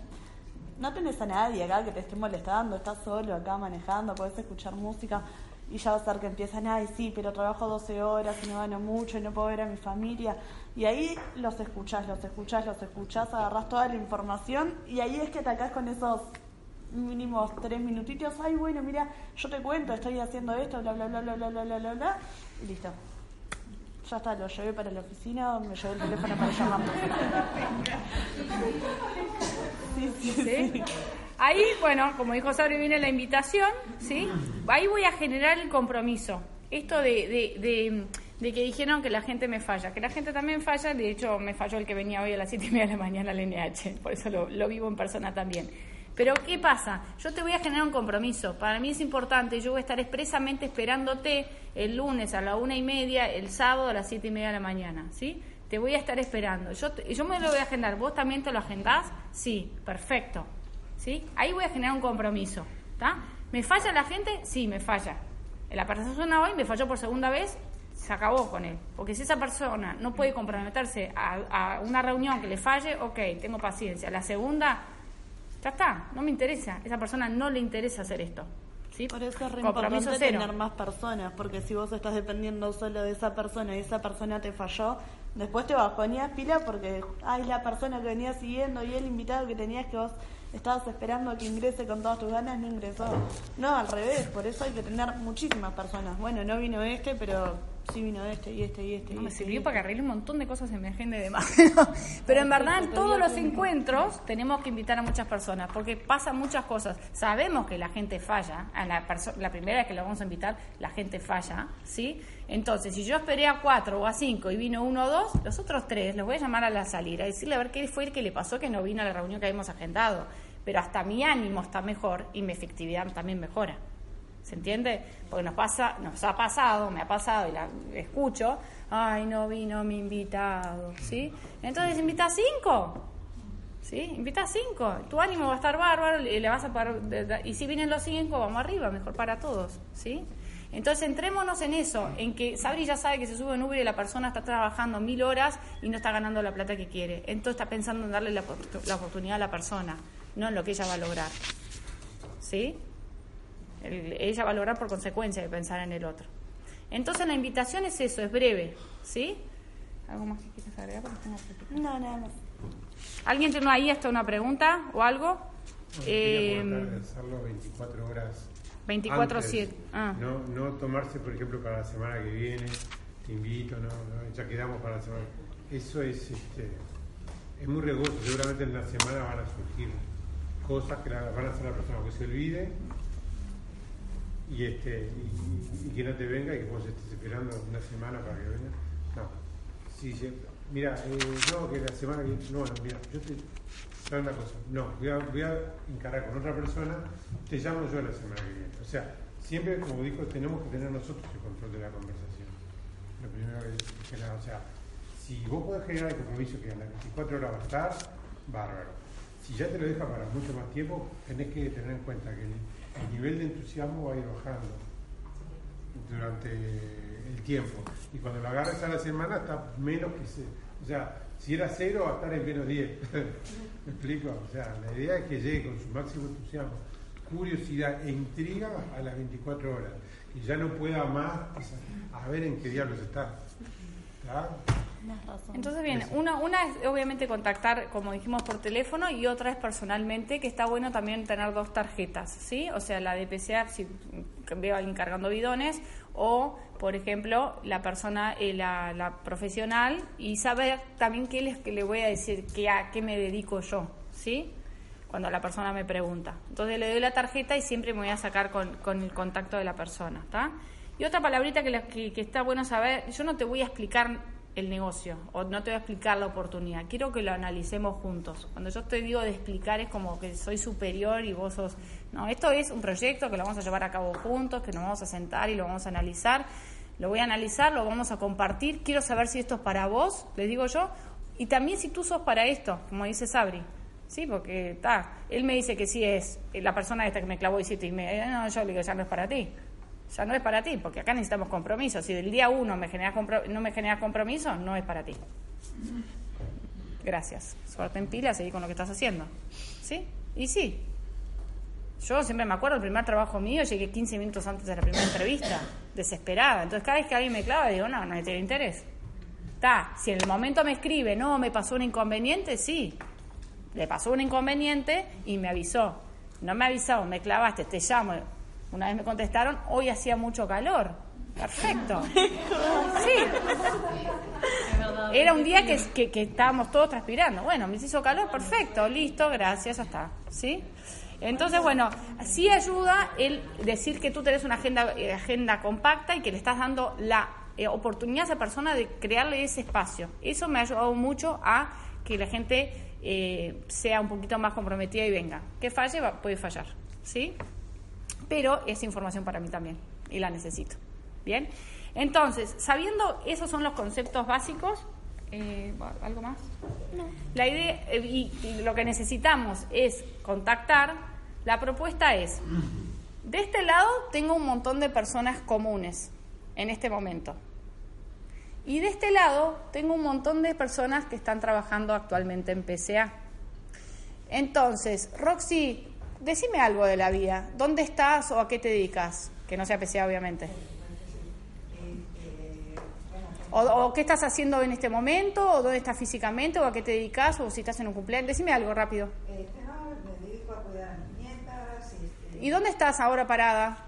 No tenés a nadie acá que te esté molestando, estás solo acá manejando, podés escuchar música y ya va a ser que empiezan, ay, sí, pero trabajo 12 horas y no gano mucho y no puedo ver a mi familia. Y ahí los escuchás, los escuchás, los escuchás, agarrás toda la información y ahí es que atacás con esos mínimos tres minutitos, ay, bueno, mira, yo te cuento, estoy haciendo esto, bla, bla, bla, bla, bla, bla, bla, bla, bla, y listo. Ya está, lo llevé para la oficina, me llevé el teléfono para llamarlo. Sí, sí,
¿Sí?
sí.
Ahí, bueno, como dijo Sabri, viene la invitación, ¿sí? Ahí voy a generar el compromiso. Esto de, de, de, de que dijeron que la gente me falla, que la gente también falla, de hecho me falló el que venía hoy a las 7 y media de la mañana al NH, por eso lo, lo vivo en persona también. Pero ¿qué pasa? Yo te voy a generar un compromiso. Para mí es importante, yo voy a estar expresamente esperándote el lunes a la una y media, el sábado a las siete y media de la mañana, ¿sí? Te voy a estar esperando. Yo, yo me lo voy a agendar. ¿Vos también te lo agendás? Sí, perfecto. ¿Sí? Ahí voy a generar un compromiso. ¿Me falla la gente? Sí, me falla. La persona hoy me falló por segunda vez, se acabó con él. Porque si esa persona no puede comprometerse a, a una reunión que le falle, ok, tengo paciencia. La segunda, ya está, no me interesa. Esa persona no le interesa hacer esto. ¿sí?
Por eso es re
Compromiso
importante
cero.
tener más personas, porque si vos estás dependiendo solo de esa persona y esa persona te falló, después te bajoneas pila porque, ay, la persona que venía siguiendo y el invitado que tenías que vos estabas esperando que ingrese con todas tus ganas, no ingresó. No, al revés, por eso hay que tener muchísimas personas. Bueno, no vino este, pero sí vino este y este y este.
No,
y
me
este,
sirvió
y
para que
este.
arregle un montón de cosas en mi agenda y demás. Pero en verdad, en todos los encuentros tenemos que invitar a muchas personas, porque pasan muchas cosas. Sabemos que la gente falla. A la, la primera vez que lo vamos a invitar, la gente falla, ¿sí? Entonces, si yo esperé a cuatro o a cinco y vino uno o dos, los otros tres los voy a llamar a la salida, a decirle a ver qué fue el que le pasó que no vino a la reunión que habíamos agendado. Pero hasta mi ánimo está mejor y mi efectividad también mejora. ¿Se entiende? Porque nos pasa, nos ha pasado, me ha pasado y la escucho, ay, no vino mi invitado, ¿sí? Entonces invita a cinco, ¿sí? Invita a cinco, tu ánimo va a estar bárbaro y le vas a de- y si vienen los cinco, vamos arriba, mejor para todos, ¿sí? Entonces entrémonos en eso, en que Sabri ya sabe que se sube en Uber y la persona está trabajando mil horas y no está ganando la plata que quiere. Entonces está pensando en darle la, la oportunidad a la persona, no en lo que ella va a lograr. ¿Sí? El- ella va a lograr por consecuencia de pensar en el otro. Entonces la invitación es eso, es breve, ¿sí? ¿Algo más que quieras agregar?
No, nada más.
¿Alguien tiene ahí hasta una pregunta o algo? Eh,
Quería tratar de hacerlo 24 horas.
24/7.
antes.
Ah.
No, no tomarse, por ejemplo, para la semana que viene, te invito, no, no, ya quedamos para la semana. Eso es, este, es muy riesgoso. Seguramente en la semana van a surgir cosas que la- van a hacer la persona que se olvide y, este, y, que no te venga y que vos estés esperando una semana para que venga. No. Sí, sí. Mira, eh, no, que la semana que. No, no, mira, yo te. ¿sabes una cosa? No, voy a, voy a encarar con otra persona, te llamo yo la semana que viene. O sea, siempre, como dijo, tenemos que tener nosotros el control de la conversación. Lo primero que, que nada, o sea, si vos podés generar el compromiso que a las 24 horas va a estar, bárbaro. Si ya te lo deja para mucho más tiempo, tenés que tener en cuenta que el, el nivel de entusiasmo va a ir bajando durante el tiempo. Y cuando lo agarres a la semana está menos que se. O sea, si era cero va a estar en menos 10. ¿Me explico? O sea, la idea es que llegue con su máximo entusiasmo, curiosidad e intriga a las 24 horas. Y ya no pueda más a ver en qué diablos está. ¿Está?
Razón.
Entonces, bien, una, una es obviamente contactar, como dijimos, por teléfono y otra es personalmente, que está bueno también tener dos tarjetas, ¿sí? O sea, la de PCA, si veo a alguien cargando bidones, o, por ejemplo, la persona, eh, la, la profesional, y saber también qué les que le voy a decir, qué, a qué me dedico yo, ¿sí? Cuando la persona me pregunta. Entonces le doy la tarjeta y siempre me voy a sacar con, con el contacto de la persona, ¿está? Y otra palabrita que, que, que está bueno saber, yo no te voy a explicar el negocio o no te voy a explicar la oportunidad, quiero que lo analicemos juntos. Cuando yo te digo de explicar es como que soy superior y vos sos... No, esto es un proyecto que lo vamos a llevar a cabo juntos, que nos vamos a sentar y lo vamos a analizar. Lo voy a analizar, lo vamos a compartir. Quiero saber si esto es para vos, les digo yo, y también si tú sos para esto, como dice Sabri. Sí, porque está, él me dice que sí es eh, la persona esta que me clavó y siete y media. No, yo le digo, ya no es para ti. Ya no es para ti, porque acá necesitamos compromiso. Si del día uno no me generas compromiso, no es para ti. Gracias. Suerte en pila, seguí con lo que estás haciendo. ¿Sí? Y sí. Yo siempre me acuerdo, el primer trabajo mío, llegué 15 minutos antes de la primera entrevista, desesperada. Entonces, cada vez que alguien me clava, digo, no, no tiene interés. Está, si en el momento me escribe, no, me pasó un inconveniente, sí. Le pasó un inconveniente y me avisó. No me avisó, me clavaste, te llamo. Una vez me contestaron, hoy hacía mucho calor. Perfecto. Sí. Era un día que, que, estábamos todos transpirando. Bueno, me hizo calor, perfecto, listo, gracias, ya está. ¿Sí? Entonces, bueno, sí ayuda el decir que tú tenés una agenda, eh, agenda compacta y que le estás dando la eh, oportunidad a esa persona de crearle ese espacio. Eso me ha ayudado mucho a que la gente eh, sea un poquito más comprometida y venga. Que falle, puede fallar, ¿sí? Pero es información para mí también y la necesito. ¿Bien? Entonces, sabiendo esos son los conceptos básicos, eh, ¿algo más? La idea eh, y, y lo que necesitamos es contactar. La propuesta es, de este lado tengo un montón de personas comunes en este momento. Y de este lado tengo un montón de personas que están trabajando actualmente en PCA. Entonces, Roxy, decime algo de la vida. ¿Dónde estás o a qué te dedicas? Que no sea PCA, obviamente. O, qué estás haciendo en este momento? ¿O dónde estás físicamente? ¿O a qué te dedicas? ¿O si estás en un cumpleaños? Decime algo rápido.
Me dedico a cuidar a mis nietas.
¿Y dónde estás ahora parada?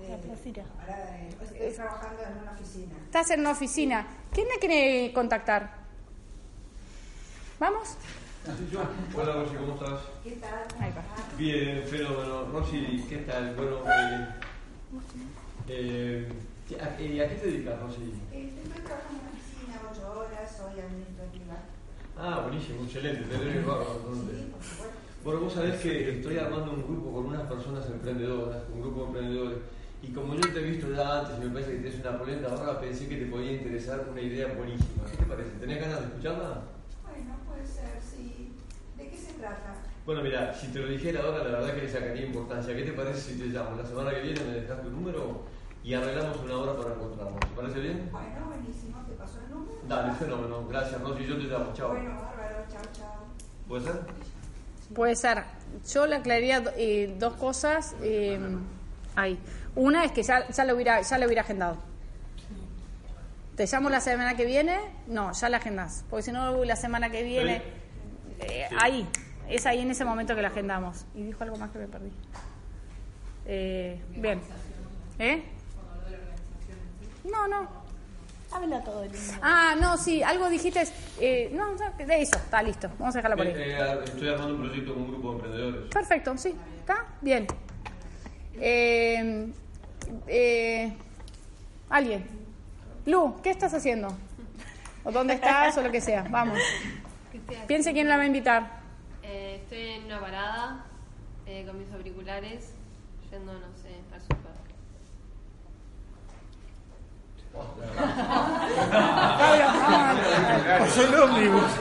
ahora, eh, estoy trabajando en una oficina.
Estás en una oficina. ¿Quién me quiere contactar? ¿Vamos?
Hola Rosy, ¿cómo estás?
¿Qué tal?
Bien, fenómeno. Rosy, ¿qué tal? Bueno, eh, eh, ¿a, eh, ¿a qué te dedicas, Rosy?
Este, estoy trabajando en una oficina ocho horas, soy administrativa.
Ah, buenísimo, excelente, te debes bárbaro.
Sí, por supuesto.
Bueno, vos sabés que estoy armando un grupo con unas personas emprendedoras, un grupo de emprendedores. Y como yo te he visto ya antes y me parece que tienes una polenta ahora, pensé que te podía interesar una idea buenísima. ¿Qué te parece? ¿Tenés ganas de escucharla?
Bueno, puede ser, sí. ¿De qué se trata?
Bueno, mira, si te lo dijera ahora, la verdad que le sacaría importancia. ¿Qué te parece si te llamo? La semana que viene me dejas tu número y arreglamos una hora para encontrarnos. ¿Te parece bien?
Bueno, buenísimo, te paso el número.
Dale, fenómeno. Gracias, Rosy. Yo te llamo. Chao.
Bueno, bárbaro, chao, chao.
¿Puede ser?
Puede ser. Yo le aclararía eh, dos cosas. eh, ahí. Una es que ya, ya, lo hubiera, ya lo hubiera agendado. ¿Te llamo la semana que viene? No, ya la agendas. Porque si no, la semana que viene. eh, ahí. Es ahí en ese momento que la agendamos. Y dijo algo más que me perdí. Eh, bien. ¿Eh? No, no.
Habla todo el mundo.
Ah, no, sí, algo dijiste. Eh, no, de eso, está listo. Vamos a dejarla por ahí.
Eh, eh, estoy armando un proyecto con un grupo de emprendedores.
Perfecto, sí. ¿Está? Bien. Eh, eh, Alguien. Lu, ¿qué estás haciendo? ¿O dónde estás o lo que sea? Vamos. Piense quién la va a invitar.
Eh, estoy en una parada eh, con mis auriculares, yendo, no sé, al super.
Pasó el ómnibus.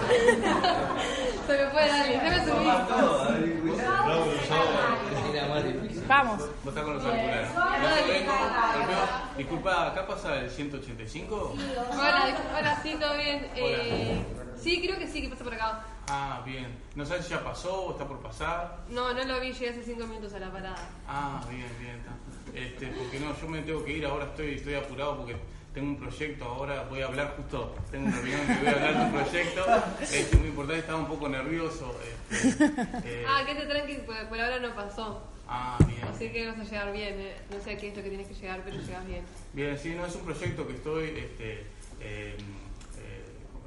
Se me fue, dale, déjame subir.
Vamos.
Vos estás con los auriculares. Disculpa, ¿acá pasa el 185?
Hola, hola, sí, todo bien. Eh, sí, creo que sí, que pasa por acá.
Ah, bien. ¿No sabes si ya pasó o está por pasar?
No, no lo vi, llegué hace cinco minutos a la parada.
Ah, bien, bien. está. Este, porque no, yo me tengo que ir, ahora estoy, estoy apurado porque tengo un proyecto ahora, voy a hablar justo, tengo una reunión que voy a hablar de un proyecto, es muy importante, estaba un poco nervioso. Este, eh,
Ah, que te tranqui, por, por ahora no pasó.
Ah, bien.
Así que vas a llegar bien. eh. No sé a qué es lo que tienes que llegar, pero llegas bien.
Bien, sí, no, es un proyecto que estoy este, eh, eh,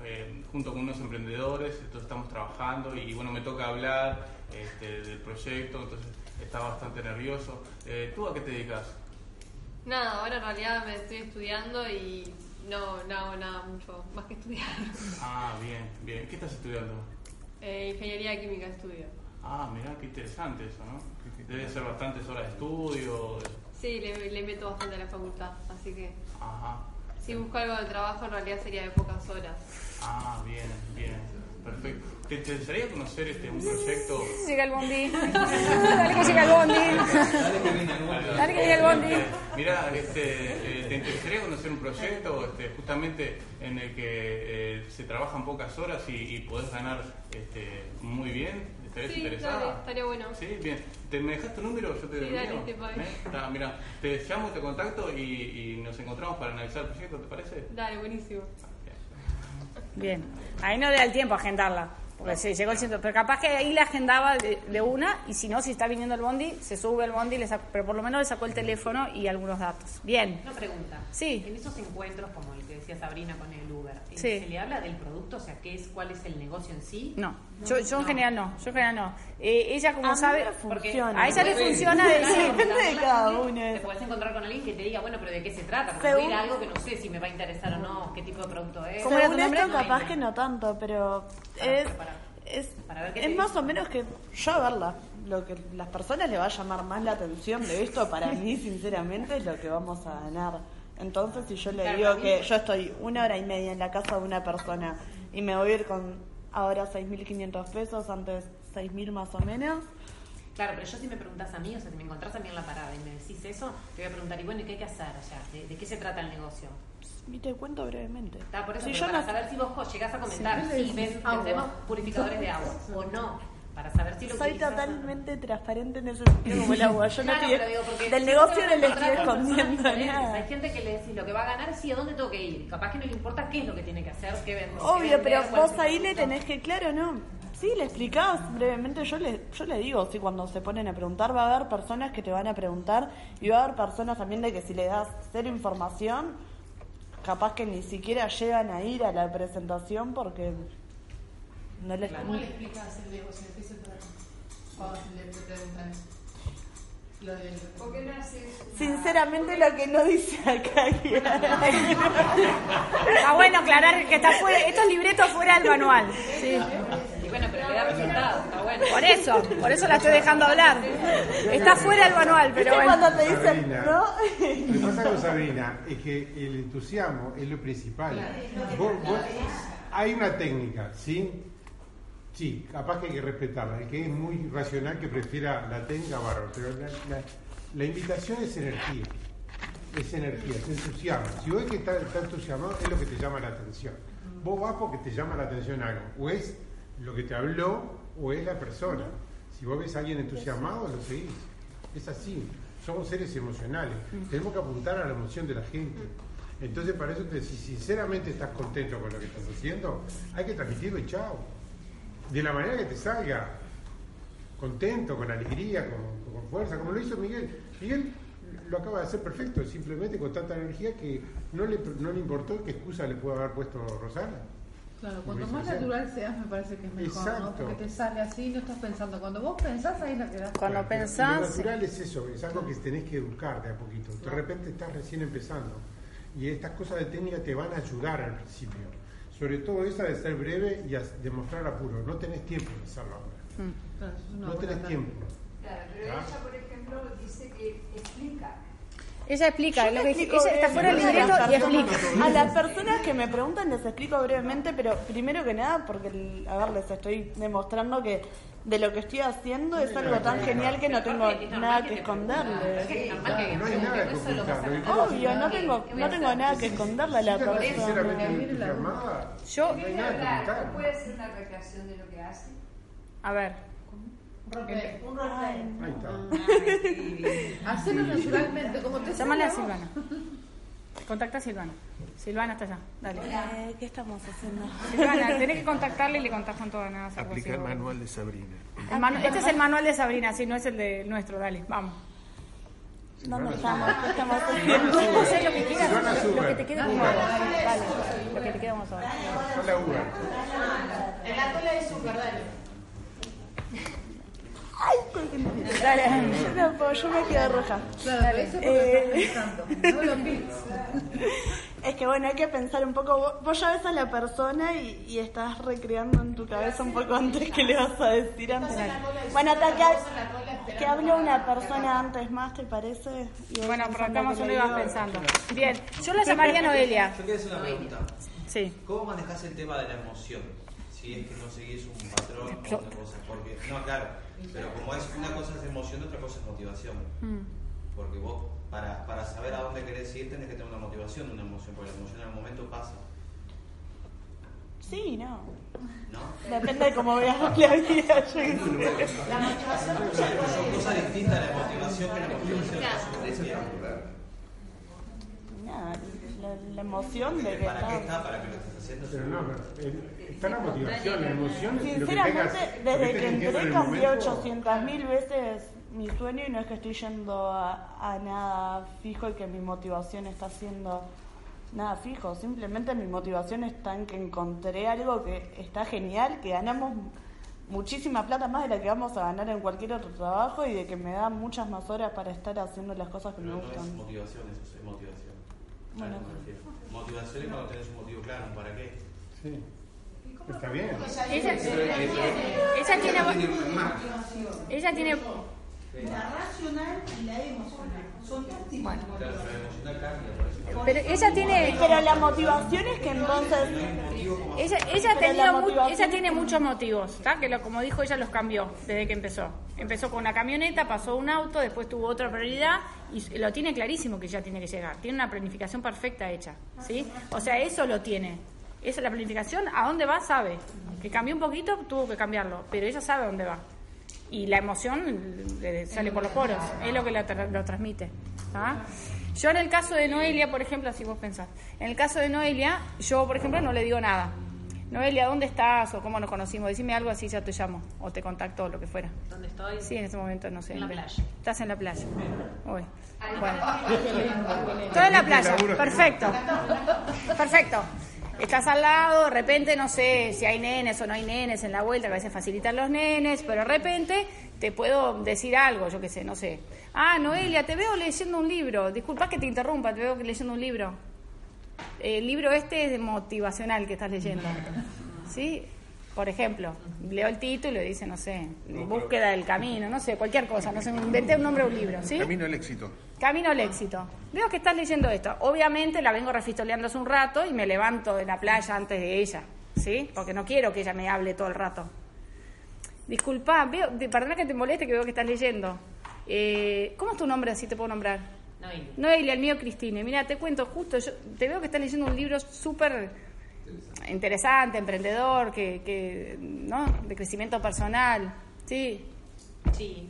eh, junto con unos emprendedores, entonces estamos trabajando y bueno, me toca hablar este, del proyecto, entonces estaba bastante nervioso. Eh, ¿Tú a qué te dedicas?
Nada, ahora en realidad me estoy estudiando y no, no hago nada mucho más que estudiar.
Ah, bien, bien. ¿Qué estás estudiando?
Eh, ingeniería química estudio.
Ah, mirá, qué interesante eso, ¿no? Debe ser bastantes horas de estudio.
Sí, le, le meto bastante a la facultad, así que
Ajá.
si busco algo de trabajo en realidad sería de pocas horas.
Ah, bien, bien. Perfecto. ¿Te interesaría conocer este, un proyecto?
Llega el bondi. Dale que llega el bondi. Dale que llega el bondi.
Mira, este, eh, ¿te interesaría conocer un proyecto este, justamente en el que eh, se trabajan pocas horas y, y podés ganar este, muy bien? ¿Estarías
Sí,
interesada?
dale, estaría bueno.
Sí, bien. ¿Te, ¿Me dejas tu número? Yo te doy
Sí, dale, ahí.
¿Eh? Está, mira, te llamo, te contacto y, y nos encontramos para analizar el proyecto, ¿te parece?
Dale, buenísimo.
Bien. Ahí no le da el tiempo a agendarla. Porque se llegó el ciento. Pero capaz que ahí la agendaba de, de una y si no, si está viniendo el bondi, se sube el bondi, le saca- pero por lo menos le sacó el teléfono y algunos datos. Bien.
Una pregunta.
Sí.
En esos encuentros, como el que decía Sabrina con el Uber, ¿eh,
Sí.
¿se le habla del producto? O sea, ¿qué es, ¿cuál es el negocio en sí?
No, yo, yo en general no, yo en general no. Eh, ella como
A
sabe,
funciona.
a ella le funciona decir,
Depende de cada uno.
Te puedes encontrar con alguien que te diga, bueno, pero ¿de qué se trata? Porque
Según-
voy a ir a algo que no sé si me va a interesar o no, qué tipo de producto es.
Según esto, capaz que no tanto, pero es, Es,
Para ver qué
es
dice.
más o menos que yo a verla. Lo que las personas le va a llamar más la atención de esto, para mí, sinceramente, es lo que vamos a ganar. Entonces, si yo le
Claro,
digo que yo estoy una hora y media en la casa de una persona y me voy a ir con ahora 6.500 pesos, antes 6.000 más o menos,
Claro, pero yo si me preguntas a mí, o sea, si me encontrás a mí en la parada y me decís eso, te voy a preguntar, y bueno, ¿y qué hay que hacer allá? ¿De, de qué se trata el negocio?
y te cuento brevemente.
Está por eso,
yo
para
no-
saber si vos llegás a comentar si ven-
agua.
vendemos purificadores de agua o no, para saber si lo
Soy
utilizás o no.
totalmente transparente en ese sentido como el agua. Yo no estoy-
digo, porque
del negocio no le estoy escondiendo nada.
Hay gente que le decís lo que va a ganar, sí, a dónde tengo que ir. Capaz que no le importa qué es lo que tiene que hacer, qué vender.
Obvio, pero vos ahí le tenés que, claro, ¿no? Sí, le explicás brevemente, yo le, yo le digo, sí, cuando se ponen a preguntar, va a haber personas que te van a preguntar y va a haber personas también de que si le das cero información, capaz que ni siquiera llegan a ir a la presentación porque no les...
¿Cómo le explicas el negocio? ¿De qué se trata? Cuando le preguntan lo del...
¿Por qué no haces
Sinceramente lo que no dice acá.
Está bueno aclarar que está fuera, estos libretos fuera del manual. Sí.
Y bueno, pero le da resultado, está bueno.
Por eso, por eso la estoy dejando hablar. Está fuera del manual, pero
¿Viste
bueno.
cuando te dicen, no?
Lo que pasa con Sabrina es que el entusiasmo es lo principal. Vos- vos- hay una técnica, ¿sí? Sí, capaz que hay que respetarla. El que es muy racional que prefiera la técnica, bárbaro. Pero la, la- invitación es energía. Es energía, es entusiasmo. Si vos ves que está, entusiasmado, es lo que te llama la atención. Vos vas porque te llama la atención algo. O es lo que te habló, o es la persona. Si vos ves a alguien entusiasmado, lo seguís. Es así. Somos seres emocionales. Tenemos que apuntar a la emoción de la gente. Entonces, para eso, si sinceramente estás contento con lo que estás haciendo, hay que transmitirlo y chao. De la manera que te salga. Contento, con alegría, con, con fuerza, como lo hizo Miguel. Miguel lo acaba de hacer perfecto, simplemente con tanta energía que no le, no le importó qué excusa le pudo haber puesto Rosana.
Claro, cuanto más natural seas, me parece que es mejor, ¿no?
Exacto.
Porque te sale así, no estás pensando. Cuando vos pensás, ahí la quedás.
Cuando pensás-
Lo natural es eso, es algo que tenés que educar de a poquito. De repente estás recién empezando. Y estas cosas de técnica te van a ayudar al principio. Sobre todo esa de ser breve y a- demostrar apuro. No tenés tiempo de hacerlo ahora.
Una
No tenés tiempo.
Claro, pero
Ah.
ella, por ejemplo, dice que explica.
Ella explica, lo
le
que
explico
ella está fuera del libreto y explica.
A las personas que me preguntan les explico brevemente, pero primero que nada, porque, a ver, les estoy demostrando que de lo que estoy haciendo es algo tan genial que no tengo nada que esconderle.
No hay nada que ocultar. Lo que
Obvio, no tengo, no tengo nada que esconderle a la persona.
Yo,
no hay nada que ocultar.
¿Puede ser una recreación de lo que hace?
a ver.
Un roleplay.
Ahí está.
Hacelo naturalmente, como te
llámale a Silvana. Contacta a Silvana. Silvana está allá. Dale.
Eh, ¿Qué estamos haciendo?
Silvana, tenés que contactarle y le contás con toda nada.
Aplicar manual de Sabrina.
El manu- este es el manual de Sabrina, sí, no es el de nuestro. Dale, vamos.
¿Dónde estamos? ¿Qué estamos haciendo?
Hacé lo que quieras,
Silvana
lo, lo que te quede cómodo. Dale, lo que te quede cómodo.
Con la uva.
En la cola de azúcar, dale.
Ay, ¿por qué no? Dale, yo no puedo, yo me quedo roja.
Claro, pero eso es porque
Eh.
estás pensando. No lo pides.
Es que bueno, hay que pensar un poco. Vos, vos ya ves a la persona y, y estás recreando en tu cabeza un poco antes que le vas a decir antes. Bueno, hasta que, que habló una persona antes más, ¿te parece? Y
Bueno, por acá más
que
o
le
menos ibas pensando. Bien, yo la llamaría Noelia.
Yo quiero hacer una pregunta.
Sí.
¿Cómo manejas el tema de la emoción? Si es que no seguís un patrón o otra cosa. Porque, no, claro, pero como es una cosa es emoción, otra cosa es motivación.
Mm.
Porque vos, para, para saber a dónde querés ir, tenés que tener una motivación, una emoción, porque la emoción en el momento pasa.
Sí, no.
¿No?
Depende de cómo veas la vida.
La motivación
Son cosas distintas la motivación que la motivación.
Nada, la, la emoción de que
¿Para qué está? ¿Para que lo estés haciendo?
Pero no, pero, eh, está la motivación, la emoción es lo que
Sinceramente, desde que entré cambié
momento.
800 mil veces mi sueño y no es que estoy yendo a, a nada fijo y que mi motivación está siendo nada fijo. Simplemente mi motivación está en que encontré algo que está genial, que ganamos muchísima plata más de la que vamos a ganar en cualquier otro trabajo y de que me da muchas más horas para estar haciendo las cosas que me
no es
gustan.
motivación, eso es motivación.
Bueno.
me refiero. Motivación es cuando tenés un motivo claro, ¿para qué?
Sí. Está bien.
Ella, ella tiene, ella tiene,
La racional y la emocional. Son motivación.
pero ella tiene,
Pero la motivación es que entonces.
ella, ella tenía
la
mu- ella tiene muchos motivos, ¿está? Que lo, como dijo ella los cambió desde que empezó. Empezó con una camioneta, pasó un auto, después tuvo otra prioridad y lo tiene clarísimo que ya tiene que llegar. Tiene una planificación perfecta hecha, ¿sí? O sea, eso lo tiene. Esa es la planificación, a dónde va sabe. Que cambió un poquito, tuvo que cambiarlo, pero ella sabe a dónde va. Y la emoción le sale por los poros, es lo que la tra- lo transmite. ¿ah? Yo en el caso de Noelia, por ejemplo, así vos pensás, en el caso de Noelia, yo, por ejemplo, no le digo nada. Noelia, ¿dónde estás? O cómo nos conocimos. Decime algo así, ya te llamo. O te contacto, o lo que fuera.
¿Dónde estoy?
Sí, en ese momento, no sé.
En la playa.
Estás en la playa. Uy.
Ay,
Bueno. Todo en la playa. Perfecto. Perfecto. Estás al lado, de repente no sé si hay nenes o no hay nenes en la vuelta, que a veces facilitan los nenes, pero de repente te puedo decir algo, yo qué sé, no sé. Ah, Noelia, te veo leyendo un libro. Disculpa que te interrumpa, te veo leyendo un libro. El libro este es motivacional que estás leyendo. ¿Sí? Por ejemplo, leo el título y dice, no sé, búsqueda del camino, no sé, cualquier cosa, no sé, inventé un nombre de un libro, ¿sí?
Camino al éxito.
Camino al éxito. Veo que estás leyendo esto. Obviamente la vengo refistoleando hace un rato y me levanto de la playa antes de ella, ¿sí? Porque no quiero que ella me hable todo el rato. Disculpa, veo, perdona que te moleste que veo que estás leyendo. Eh, ¿Cómo es tu nombre así te puedo nombrar?
Noelia.
Noelia, el mío Cristine. Mira, te cuento justo, yo te veo que estás leyendo un libro súper interesante, emprendedor, que, que, ¿no? de crecimiento personal. Sí,
Sí,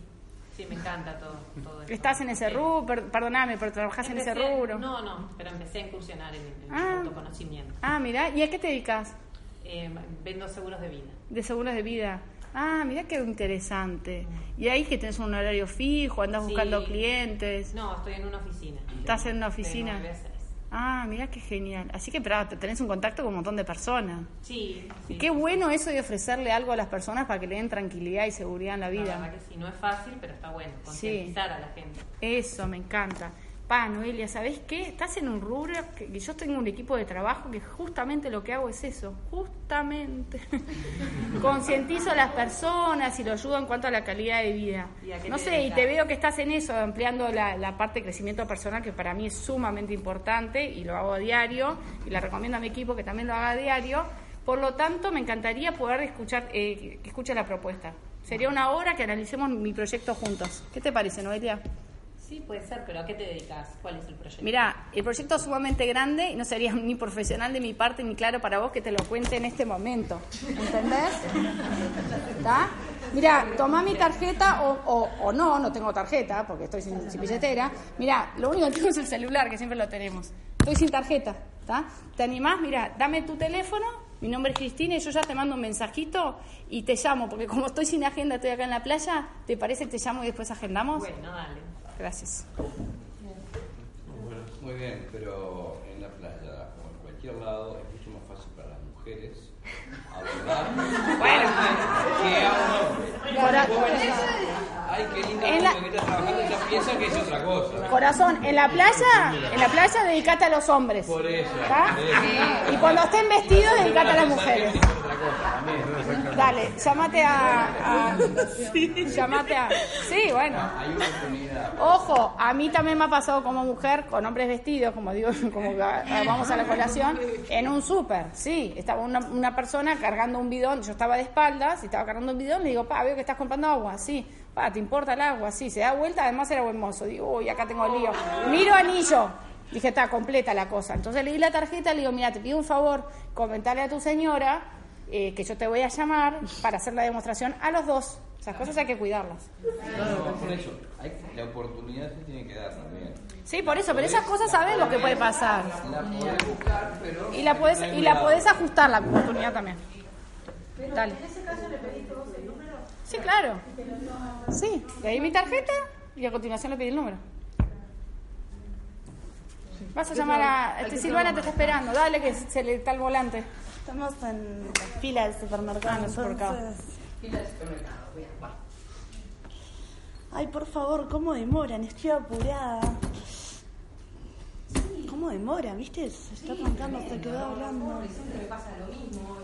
sí, me encanta todo, todo eso.
estás en ese rubro, per- perdóname, pero trabajas en ese rubro.
No, no, pero empecé a incursionar en, en el
Ah.
autoconocimiento.
Ah, mira, ¿y a qué te dedicas?
Eh, vendo seguros de vida.
De seguros de vida. Ah, mira qué interesante. Y ahí que tenés un horario fijo, andas
Sí.
buscando clientes.
No, estoy en una oficina.
¿Estás en una oficina? Ah, mira qué genial. Así que pero, tenés un contacto con un montón de personas.
Sí,
Y
sí.
qué bueno eso de ofrecerle algo a las personas para que le den tranquilidad y seguridad en la
La
vida.
verdad que sí, no es fácil, pero está bueno, concientizar a la gente.
Eso, me encanta. Pa, Noelia, ¿sabés qué? Estás en un rubro que, que yo tengo un equipo de trabajo que justamente lo que hago es eso, justamente. Concientizo a las personas y lo ayudo en cuanto a la calidad de vida.
¿Y a qué
No sé, y te veo que estás en eso, ampliando la, la parte de crecimiento personal, que para mí es sumamente importante y lo hago a diario, y le recomiendo a mi equipo que también lo haga a diario. Por lo tanto, me encantaría poder escuchar, eh, que escuche la propuesta. Sería una hora que analicemos mi proyecto juntos. ¿Qué te parece, Noelia?
Sí, puede ser, pero ¿a qué te dedicas? ¿Cuál es el proyecto?
Mira, el proyecto es sumamente grande y no sería ni profesional de mi parte ni claro para vos que te lo cuente en este momento. ¿Entendés? ¿Está? Mira, tomá mi tarjeta o, o- o no, no tengo tarjeta porque estoy sin, sin billetera. Mira, lo único que tengo es el celular, que siempre lo tenemos. Estoy sin tarjeta, ¿está? ¿Te animás? Mira, dame tu teléfono, mi nombre es Cristina y yo ya te mando un mensajito y te llamo, porque como estoy sin agenda, estoy acá en la playa, ¿te parece que te llamo y después agendamos?
Bueno, dale.
Gracias.
Muy bien, pero en la playa o en cualquier lado es mucho más fácil para las mujeres abordar
Bueno.
que a un hombre. Ay, qué lindo
En la-
que es otra cosa.
Corazón, en la playa, en la playa dedicate a los hombres.
Por eso.
Y cuando estén vestidos, dedicate a las mujeres. Dale, llámate a, a- llámate a. Sí, bueno.
Oportunidad.
Ojo, a mí también me ha pasado como mujer con hombres vestidos, como digo, como ah, vamos a la colación, en un súper, sí, estaba una, una persona cargando un bidón, yo estaba de espaldas y estaba cargando un bidón, le digo, pa, veo que estás comprando agua, sí, pa, ¿te importa el agua? Sí, se da vuelta, además era buen mozo, digo, uy, acá tengo lío, miro anillo, dije, está completa la cosa, entonces le di la tarjeta, le digo, mira, te pido un favor, comentarle a tu señora eh, que yo te voy a llamar para hacer la demostración a los dos, esas cosas hay que cuidarlas.
No, por eso, la oportunidad se tiene que dar también.
Sí, por eso, pero esas cosas sabes lo que puede pasar. Y la podés, y la podés ajustar la oportunidad también. Dale.
en ese caso le el número.
Sí, claro. Sí, le di mi tarjeta y a continuación le pedí el número. Vas a llamar a... Este, Silvana te está esperando, dale que se le está el volante.
Estamos en la fila del supermercado.
Ah,
Ay, por favor, ¿cómo demoran? Estoy apurada. ¿Cómo cómo demora, ¿viste? Se está arrancando, se quedó hablando.
Siempre me pasa lo mismo,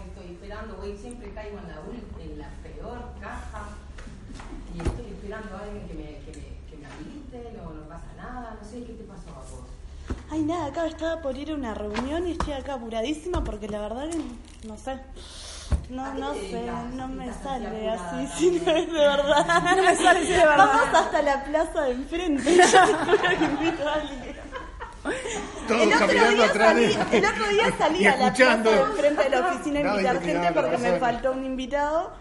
esperando, voy, siempre caigo en la, en la peor caja y estoy esperando a alguien que me, que me, que me habilite, no, no pasa nada, no sé qué te pasó a vos.
Ay, nada, acá estaba por ir a una reunión y estoy acá apuradísima porque la verdad que no sé. No,
¿A qué
no sé,
dedicas?
no me sale
así
así, sí, no es de verdad.
No me sale si es de verdad.
Vamos hasta la plaza de enfrente. Yo te juro que invito a alguien.
Todos
el otro
caminando atrás de-
salí, el otro día salí a la plaza de enfrente de la oficina a
No,
invitar gente
no, la
porque me faltó un invitado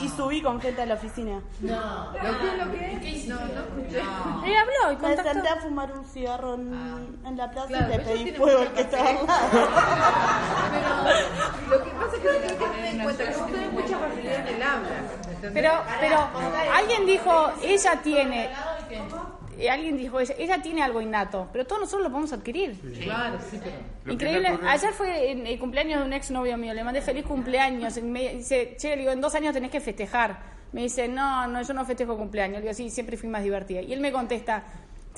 y subí con gente a la oficina.
No, ¿lo que lo que? ¿Qué hiciste? No, no escuché.
Él habló y
Me
contactó.
senté a fumar un cigarro en, en la plaza
Claro,
y le pedí fuego al que estaba al lado.
Pero lo que pasa es que hay que tener en cuenta que vos tenés mucha facilidad en el habla.
Pero, pero alguien dijo, ella tiene, eh, alguien dijo, ella, ella tiene algo innato, pero todos nosotros lo podemos adquirir.
Claro, sí, pero.
Increíble. Ayer fue en el cumpleaños de un ex novio mío. Le mandé feliz cumpleaños. Y me dice, che, le digo, en dos años tenés que festejar. Me dice, no, no, yo no festejo cumpleaños. Le digo, sí, siempre fui más divertida. Y él me contesta,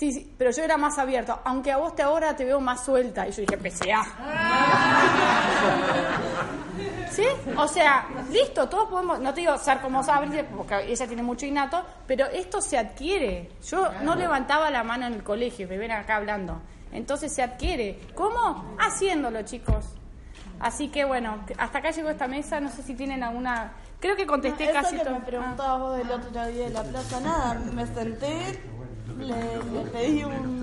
sí, sí, pero yo era más abierto. Aunque a vos te ahora te veo más suelta. Y yo dije, PCA. ¿Sí? O sea, listo, todos podemos, no te digo ser como saber, porque ella tiene mucho innato, pero esto se adquiere. Yo no levantaba la mano en el colegio, me ven acá hablando. Entonces se adquiere. ¿Cómo? Haciéndolo, chicos. Así que bueno, hasta acá llegó esta mesa, no sé si tienen alguna... Creo que contesté
Eso
casi
que
todo.
me preguntabas vos del otro día de la plaza, nada, me senté, le, le pedí un,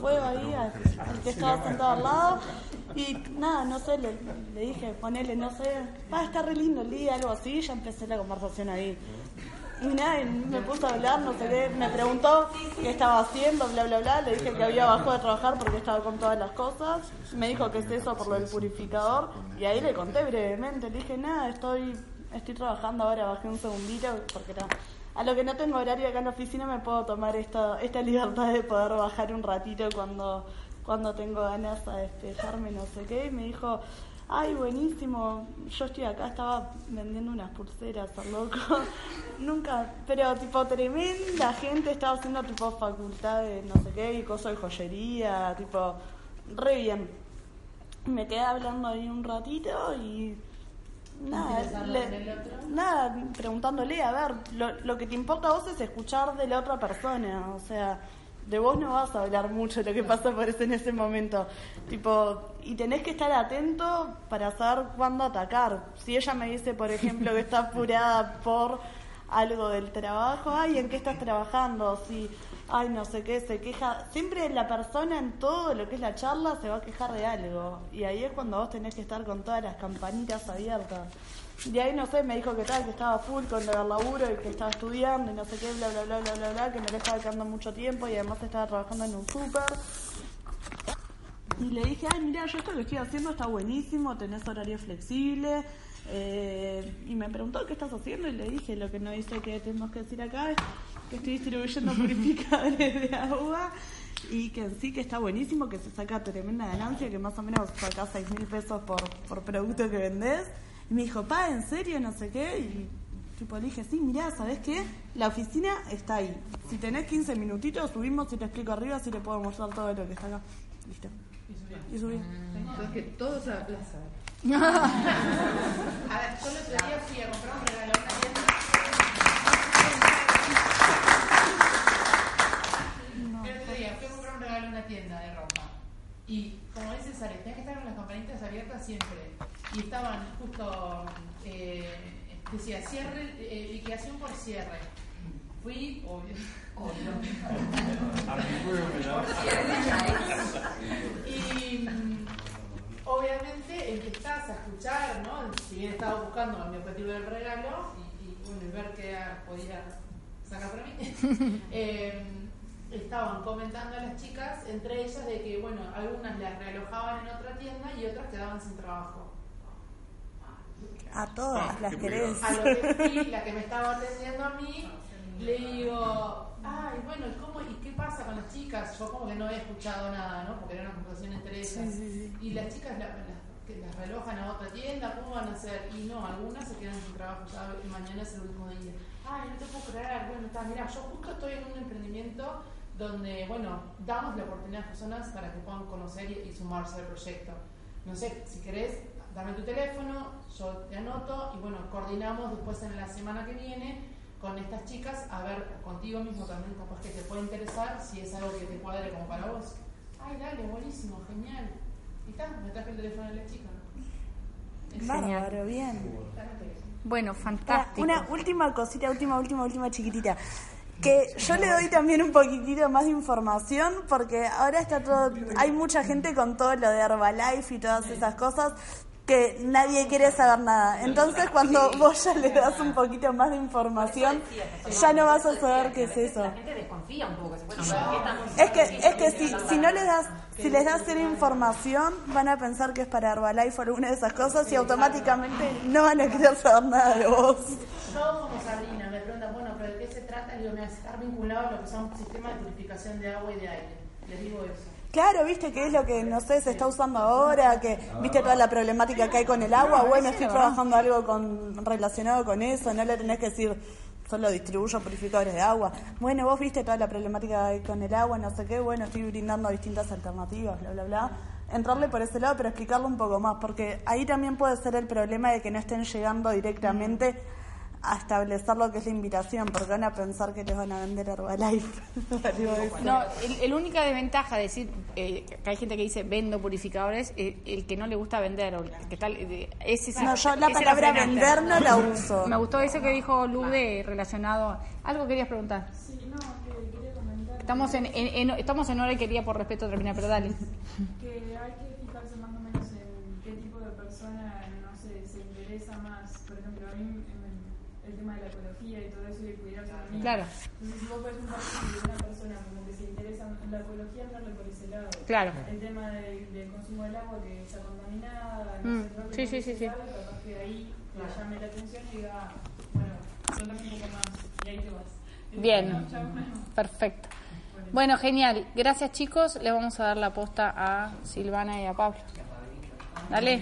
fuego ahí al, al que estaba sentado al lado. Y nada, no sé, le, dije, ponele, no sé, va a estar re lindo el día, algo así, y ya empecé la conversación ahí. Y nada, y me puso a hablar, no sé qué, me preguntó qué estaba haciendo, bla, bla, bla, le dije que había bajado de trabajar porque estaba con todas las cosas, me dijo que es eso por lo del purificador, y ahí le conté brevemente, le dije, nada, estoy, estoy trabajando ahora, bajé un segundito, porque era, a lo que no tengo horario acá en la oficina me puedo tomar esta, esta libertad de poder bajar un ratito cuando, cuando tengo ganas a despejarme, no sé qué, y me dijo, Ay, buenísimo. Yo estoy acá, estaba vendiendo unas pulseras, loco. Nunca, pero tipo tremenda gente, estaba haciendo tipo facultad de no sé qué y cosas de joyería, tipo, re bien. Me quedé hablando ahí un ratito y nada, le- nada, preguntándole, a ver, lo, lo que te importa a vos es escuchar de la otra persona, o sea, de vos no vas a hablar mucho de lo que pasa por eso en ese momento. Tipo, y tenés que estar atento para saber cuándo atacar. Si ella me dice, por ejemplo, que está apurada por algo del trabajo, ay, ¿en qué estás trabajando? Si, ay, no sé qué, se queja. Siempre la persona en todo lo que es la charla se va a quejar de algo. Y ahí es cuando vos tenés que estar con todas las campanitas abiertas. De ahí, no sé, me dijo que tal, que estaba full con del laburo y que estaba estudiando y no sé qué, bla, bla, bla, bla, bla, bla, que le estaba quedando mucho tiempo y además estaba trabajando en un súper. Y le dije, ay, mira, yo esto que estoy haciendo está buenísimo, tenés horario flexible. eh, y me preguntó qué estás haciendo y le dije, lo que no dice que tenemos que decir acá es estoy distribuyendo purificadores de agua y que en sí que está buenísimo, que se saca tremenda ganancia, que más o menos sacás 6 mil pesos por, por producto que vendés. Y me dijo, pa, ¿en serio? No sé qué. Y tipo le dije, sí, mirá, ¿sabés qué? La oficina está ahí. Si tenés 15 minutitos, subimos y te explico arriba si te puedo mostrar todo lo que está acá. Listo. Y subí.
Entonces que todos a la plaza.
A ver, yo el otro día fui a comprar un regalo a una tienda. El otro día fui a comprar un regalo a una tienda de ropa. Y como dice Sare, tenés que estar con las campanitas abiertas siempre. Y estaban justo, eh, decía, cierre, eh, liquidación por cierre. Fui, obvio. Y mm, obviamente empezás a escuchar, ¿no? Si bien estaba buscando mi objetivo del regalo y, y, bueno, y ver qué podía sacar para mí, eh, estaban comentando a las chicas, entre ellas, de que, bueno, algunas las realojaban en otra tienda y otras quedaban sin trabajo.
A todas las querés.
A lo que fui, la que me estaba atendiendo a mí, le digo, ay, bueno, ¿y cómo, y qué pasa con las chicas? Yo como que no había escuchado nada, ¿no? Porque era una conversación entre ellas.
Sí, sí, sí.
Y las chicas la- las- que las relojan a otra tienda, ¿cómo van a hacer? Y no, algunas se quedan sin trabajo, ¿sabes? Y mañana es el último día. Ay, no te puedo creer, bueno, está, mira, yo justo estoy en un emprendimiento donde, bueno, damos la oportunidad a las personas para que puedan conocer y, y sumarse al proyecto. No sé, si querés, dame tu teléfono, yo te anoto y bueno, coordinamos después en la semana que viene con estas chicas a ver contigo mismo también capaz que te puede interesar si es algo que te cuadre como para vos. Ay, dale, buenísimo, genial. Y está, me traje el teléfono de la chica. Es
Bárbaro,
genial.
bien.
Bueno, fantástico.
Una última cosita, última, última, última chiquitita. Que yo le doy también un poquitito más de información porque ahora está todo, hay mucha gente con todo lo de Herbalife y todas esas cosas que nadie quiere saber nada. Entonces cuando vos ya le das un poquito más de información, ya no vas a saber qué es eso.
La gente desconfía un poco. Bueno, ¿qué estamos-
Es que, es que si, si no les das, si les das cero información, van a pensar que es para Herbalife o alguna de esas cosas y automáticamente no van a querer saber nada de vos.
Yo como Sabrina me preguntan, se trata? Digo, me estar vinculado a lo que son sistemas de purificación de agua y de aire. Les digo eso.
Claro, viste que es lo que, no sé, se está usando ahora, que viste toda la problemática que hay con el agua, bueno, estoy trabajando algo con, relacionado con eso, no le tenés que decir, solo distribuyo purificadores de agua. Bueno, vos viste toda la problemática que hay con el agua, no sé qué, bueno, estoy brindando distintas alternativas, bla, bla, bla. Entrarle por ese lado, pero explicarlo un poco más, porque ahí también puede ser el problema de que no estén llegando directamente a establecer lo que es la invitación, porque van a pensar que les van a vender Herbalife.
No, el, el única desventaja de decir eh, que hay gente que dice vendo purificadores, eh, el que no le gusta vender, o el que tal, eh, ese
No, yo la palabra
frenante.
vender no la uso.
Me gustó eso que dijo Lude relacionado. ¿Algo querías preguntar?
Sí, no, que quería comentar.
Estamos en, en- en- estamos en hora y quería por respeto terminar, pero dale.
que hay que fijarse más o menos en qué tipo de persona, no sé, se interesa más. Por ejemplo, a mí en el tema de la ecología y todo eso y de cuidarse a mí.
Claro.
Entonces, si vos ves un perfil de una persona como que se interesa en la ecología, andarle por ese lado.
Claro.
El tema del, del consumo del agua que está contaminada,
Mm,
no sé,
sí, sí, sí, sí.
capaz que ahí le llame la atención y diga, bueno, contame un poco más y ahí te vas.
Bien,
No, chao, no.
perfecto. Bueno, genial. Gracias chicos. Le vamos a dar la posta a Silvana y a Pablo. Dale.